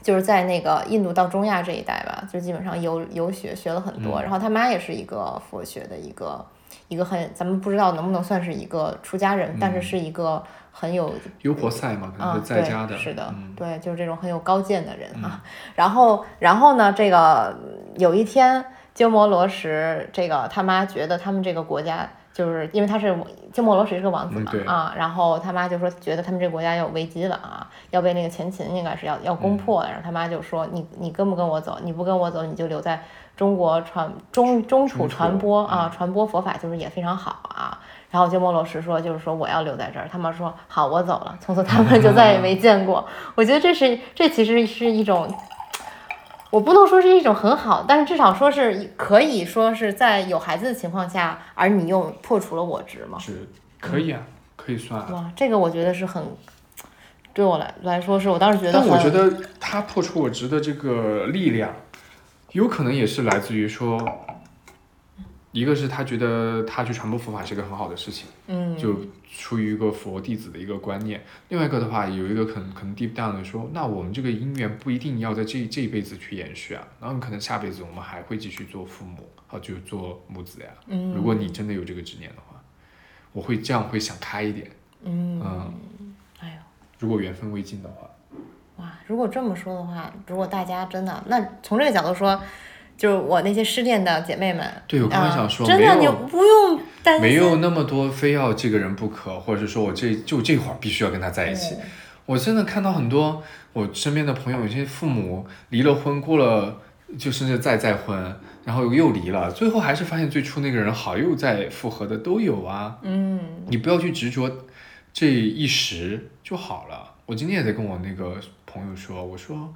就是在那个印度到中亚这一带吧，就基本上游游学学了很多，嗯然后他妈也是一个佛学的一个一个很，咱们不知道能不能算是一个出家人，但是是一个很有优婆塞嘛，可能在家的，对，是的，嗯对，就是这种很有高见的人啊。[LAUGHS] 然后，然后呢，这个有一天，鸠摩罗什这个他妈觉得他们这个国家。就是因为他是鸠摩罗什是个王子嘛、嗯啊，然后他妈就说觉得他们这个国家要有危机了啊，要被那个前秦应该是要要攻破了，然后他妈就说你你跟不跟我走？你不跟我走，你就留在中国传中中土传播啊，传播佛法就是也非常好啊。然后鸠摩罗什说，就是说我要留在这儿。他们说好，我走了。从此他们就再也没见过。[LAUGHS] 我觉得这是这其实是一种，我不能说是一种很好，但是至少说是可以说是在有孩子的情况下，而你又破除了我执嘛。是可以啊，可以算啊。哇，这个我觉得是很，对我来来说是我当时觉得，但我觉得他破除我执的这个力量，有可能也是来自于说，一个是他觉得他去传播佛法是一个很好的事情，嗯，就出于一个佛弟子的一个观念；另外一个的话，有一个可能可能 deep down 的说，那我们这个姻缘不一定要在这这一辈子去延续啊，然后可能下辈子我们还会继续做父母，啊，就做母子呀。嗯如果你真的有这个执念的话，我会这样会想开一点。嗯，嗯，哎呦。如果缘分未尽的话，哇，如果这么说的话，如果大家真的，那从这个角度说，就是我那些失恋的姐妹们，对我刚才啊想说真的你不用担心，没有那么多非要这个人不可，或者是说我这就这会儿必须要跟他在一起。嗯我真的看到很多我身边的朋友，有些父母离了婚，过了就甚至再再婚，然后又离了，最后还是发现最初那个人好，又再复合的都有啊。嗯你不要去执着这一时就好了。我今天也在跟我那个朋友说，我说，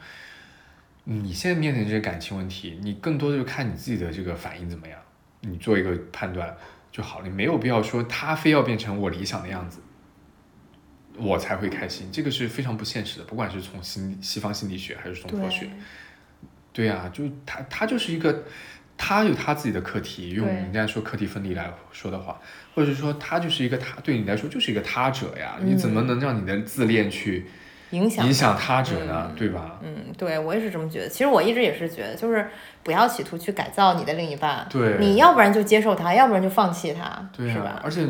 嗯你现在面临这些感情问题，你更多的就看你自己的这个反应怎么样，你做一个判断就好了。你没有必要说他非要变成我理想的样子，我才会开心，这个是非常不现实的。不管是从心西方心理学还是从佛学，对呀、就他他就是一个，他有他自己的课题，用人家说课题分离来说的话，或者是说他就是一个他对你来说就是一个他者呀，你怎么能让你的自恋去影响影响他者呢？对吧？嗯，对我也是这么觉得。其实我一直也是觉得，就是不要企图去改造你的另一半，对你要不然就接受他，要不然就放弃他，对啊是吧，？而且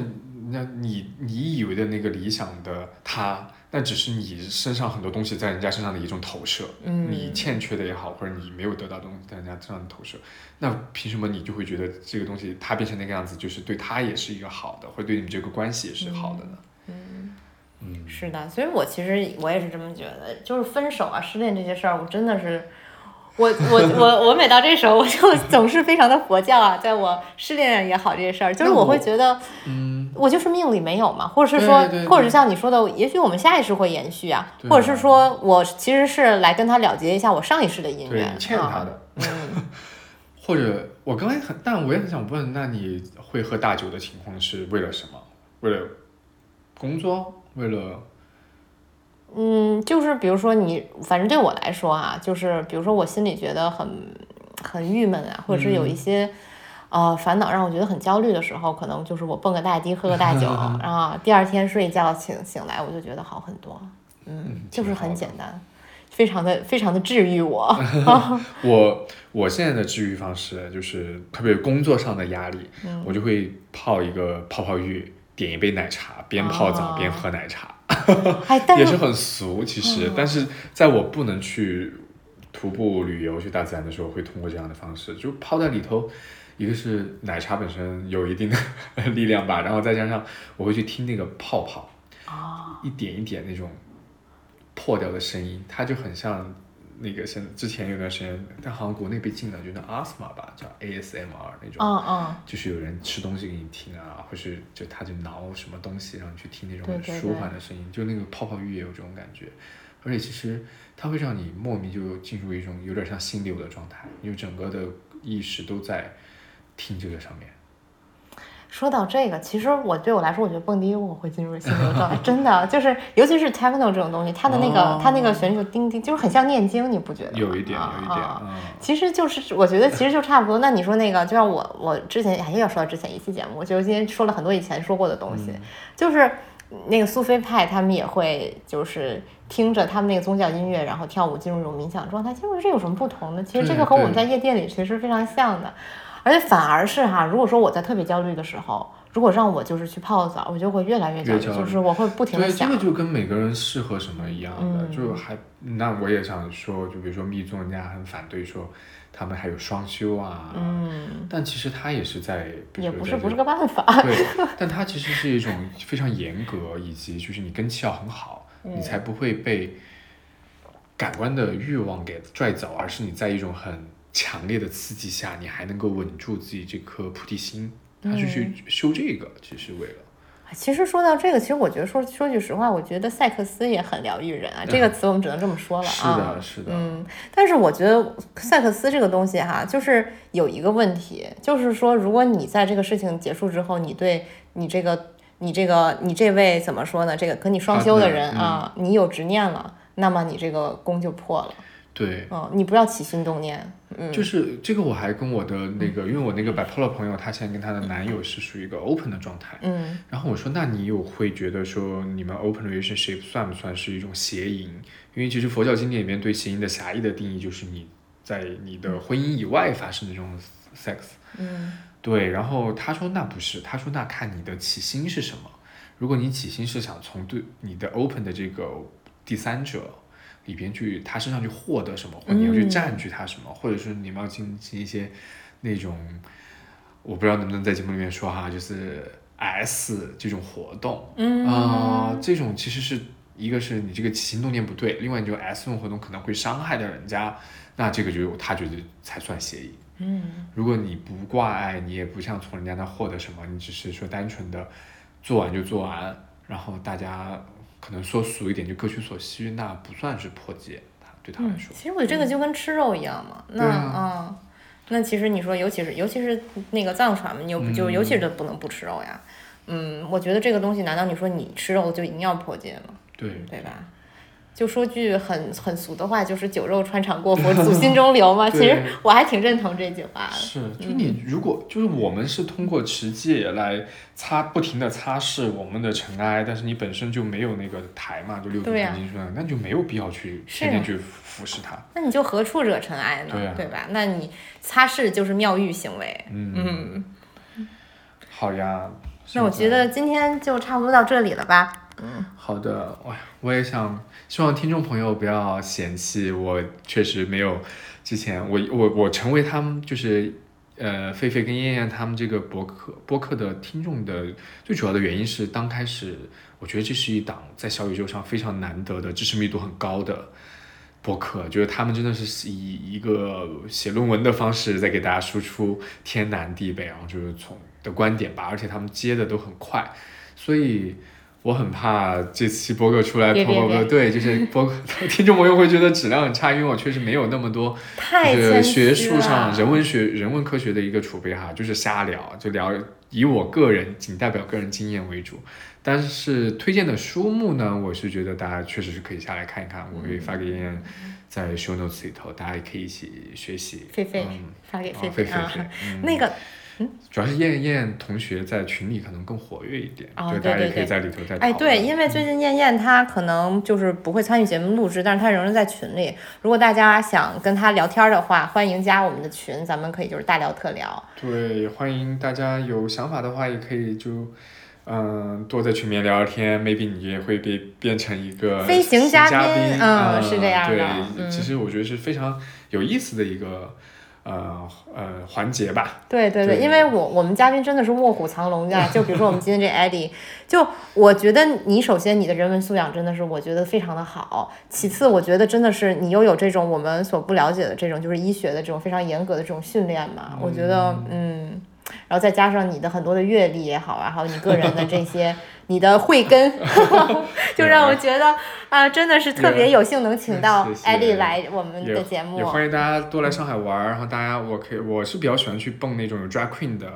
那你你以为的那个理想的他，那只是你身上很多东西在人家身上的一种投射，嗯你欠缺的也好，或者你没有得到东西在人家身上的投射，那凭什么你就会觉得这个东西他变成那个样子，就是对他也是一个好的，或者对你们这个关系也是好的呢？嗯，嗯，是的，所以我其实我也是这么觉得，就是分手啊、失恋这些事儿，我真的是。我我我我每到这时候，我就 [LAUGHS] 总是非常的佛教啊，在我失恋也好这些事儿，就是我我会觉得，嗯，我就是命里没有嘛，或者是说，对对对或者是像你说的，也许我们下一世会延续啊，对或者是说我其实是来跟他了结一下我上一世的姻缘，欠他啊，的。嗯，或者我刚才很，但我也很想问，那你会喝大酒的情况是为了什么？为了工作？为了嗯，就是比如说你，反正对我来说啊，就是比如说我心里觉得很很郁闷啊，或者是有一些、呃烦恼让我觉得很焦虑的时候，可能就是我蹦个大迪，喝个大酒 [LAUGHS] 然后，第二天睡一觉醒醒来，我就觉得好很多。嗯，就是很简单，非常的非常的治愈我。[LAUGHS] 我我现在的治愈方式就是特别工作上的压力，嗯我就会泡一个泡泡浴，点一杯奶茶，边泡澡哦。边喝奶茶，[LAUGHS] 也是很俗其实，嗯。但是在我不能去徒步旅游去大自然的时候，会通过这样的方式，就泡在里头。一个是奶茶本身有一定的 [LAUGHS] 力量吧，然后再加上我会去听那个泡泡，啊，一点一点那种破掉的声音，它就很像那个现之前有段时间，但好像国内被禁了，就那 asthma 吧，叫 ASMR 那种，嗯嗯，就是有人吃东西给你听啊，或是就他就挠什么东西让你去听那种舒缓的声音，就那个泡泡浴也有这种感觉，而且其实它会让你莫名就进入一种有点像心流的状态，因为整个的意识都在听这个上面。说到这个，其实我对我来说，我觉得蹦迪我会进入心流状态，真的就是，尤其是 techno 这种东西，它的那个、哦它那个旋律就叮叮，就是很像念经，你不觉得吗？有一点，有一点，啊啊嗯，其实就是，我觉得其实就差不多。那你说那个，就像我我之前还要说到之前一期节目，就是今天说了很多以前说过的东西，嗯就是那个苏菲派他们也会就是听着他们那个宗教音乐，然后跳舞进入一种冥想状态。其实我觉得这有什么不同呢？其实这个和我们在夜店里其实非常像的，而且反而是哈，如果说我在特别焦虑的时候。如果让我就是去泡澡，我就会越来越焦虑，焦虑就是我会不停的对，这想个，就跟每个人适合什么一样的，嗯就还那我也想说，就比如说密宗，人家很反对说他们还有双休啊，嗯，但其实他也是在，也不是不是个办法，对，[LAUGHS] 但它其实是一种非常严格，以及就是你根气要很好，嗯你才不会被感官的欲望给拽走，而是你在一种很强烈的刺激下，你还能够稳住自己这颗菩提心。他是嗯去修这个，其实为了。其实说到这个，其实我觉得说说句实话，我觉得赛克斯也很疗愈人啊。这个 [LAUGHS] 词我们只能这么说了啊是啊。的，是的，嗯，但是我觉得赛克斯这个东西哈，就是有一个问题，就是说，如果你在这个事情结束之后，你对你这个、你这个、你这位怎么说呢？这个跟你双修的人啊，你有执念了，那么你这个功就破了。对。嗯，你不要起心动念。嗯，就是这个，我还跟我的那个，因为我那个 bipolar 朋友，她现在跟她的男友是属于一个 open 的状态。嗯然后我说，那你有会觉得说，你们 open relationship 算不算是一种邪淫？因为其实佛教经典里面对邪淫的狭义的定义就是你在你的婚姻以外发生的这种 sex。嗯对，然后他说那不是，他说那看你的起心是什么。如果你起心是想从对你的 open 的这个第三者里边去他身上去获得什么，或你要去嗯占据他什么，或者是你们要进行一些那种，我不知道能不能在节目里面说哈，就是 S 这种活动，嗯啊、这种其实是一个是你这个起心动念不对，另外你就 S 这种活动可能会伤害到人家，那这个就他觉得才算协议。嗯如果你不挂碍，你也不想从人家那获得什么，你只是说单纯的做完就做完，然后大家可能说俗一点就各取所需，那不算是破戒，他对他来嗯，说。其实我觉得这个就跟吃肉一样嘛。那啊嗯，那其实你说，尤其是尤其是那个藏传嘛，你又不就嗯尤其是不能不吃肉呀。嗯，我觉得这个东西，难道你说你吃肉就一定要破戒吗？对，对吧？就说句很很俗的话，就是酒肉穿肠过，佛祖 [LAUGHS] 心中留嘛。其实我还挺认同这句话的。是，就你如果就是我们是通过持戒来擦，不停的擦拭我们的尘埃，但是你本身就没有那个台嘛，就六祖对呀坛经说的，那就没有必要去天天去服侍它。那你就何处惹尘埃呢？对啊吧？那你擦拭就是妙玉行为。嗯，嗯，好呀。那我觉得今天就差不多到这里了吧。好的，哇，我也想希望听众朋友不要嫌弃我，确实没有之前我我我成为他们就是呃狒狒跟燕燕他们这个博客播客的听众的最主要的原因是，刚开始我觉得这是一档在小宇宙上非常难得的知识密度很高的。播客就是他们真的是以一个写论文的方式在给大家输出天南地北，然后就是从的观点吧，而且他们接的都很快，所以我很怕这期播客出来，别别别播播对，就是播客 [LAUGHS] 听众朋友会觉得质量很差，因为我确实没有那么多太就是学术上人文学、人文科学的一个储备哈，就是瞎聊，就聊以我个人仅代表个人经验为主。但是推荐的书目呢，我是觉得大家确实是可以下来看一看，我会发给燕燕在 show notes 里头，大家也可以一起学习。菲菲嗯，发给啊狒狒啊狒狒狒，嗯主要是燕燕同学在群里可能更活跃一点，哦就大家也可以对对对在里头再。哎，对，因为最近燕燕她可能就是不会参与节目录制，但是她仍然在群里。如果大家想跟她聊天的话，欢迎加我们的群，咱们可以就是大聊特聊。对，欢迎大家有想法的话，也可以就，嗯，多在群里面聊聊天，maybe 你也会被变成一个飞行嘉嘉宾嗯嗯是这样的对，嗯其实我觉得是非常有意思的一个，呃呃环节吧。对对对，因为我我们嘉宾真的是卧虎藏龙呀，[LAUGHS] 就比如说我们今天这 Eddie，就我觉得你首先你的人文素养真的是我觉得非常的好，其次我觉得真的是你又有这种我们所不了解的这种就是医学的这种非常严格的这种训练嘛，我觉得嗯。然后再加上你的很多的阅历也好啊，还有你个人的这些你的慧根，[LAUGHS] 就让我觉得啊、真的是特别有幸能请到艾丽来我们的节目也。欢迎大家多来上海玩儿，然后大家我可以我是比较喜欢去蹦那种有 drag queen 的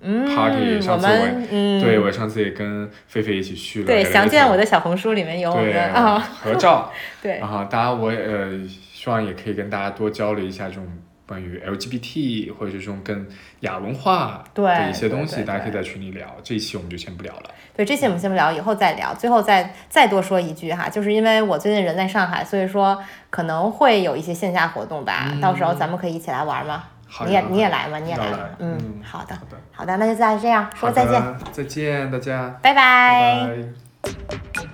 嗯，party，、我上次我对我上次也跟菲菲一起去了，对，详见我的小红书里面有我们的啊，合照。[LAUGHS] 对然后大家我也呃希望也可以跟大家多交流一下这种关于 LGBT 或者是这种更亚文化对的一些东西，大家可以在群里聊。这一期我们就先不聊了。对，这期我们先不聊，以后再聊。最后再再多说一句哈，就是因为我最近人在上海，所以说可能会有一些线下活动吧，到时候咱们可以一起来玩吗？你也你也来吗？你也来来？嗯嗯，好的好的，好的，那就再这样说再见，再见大家，拜拜拜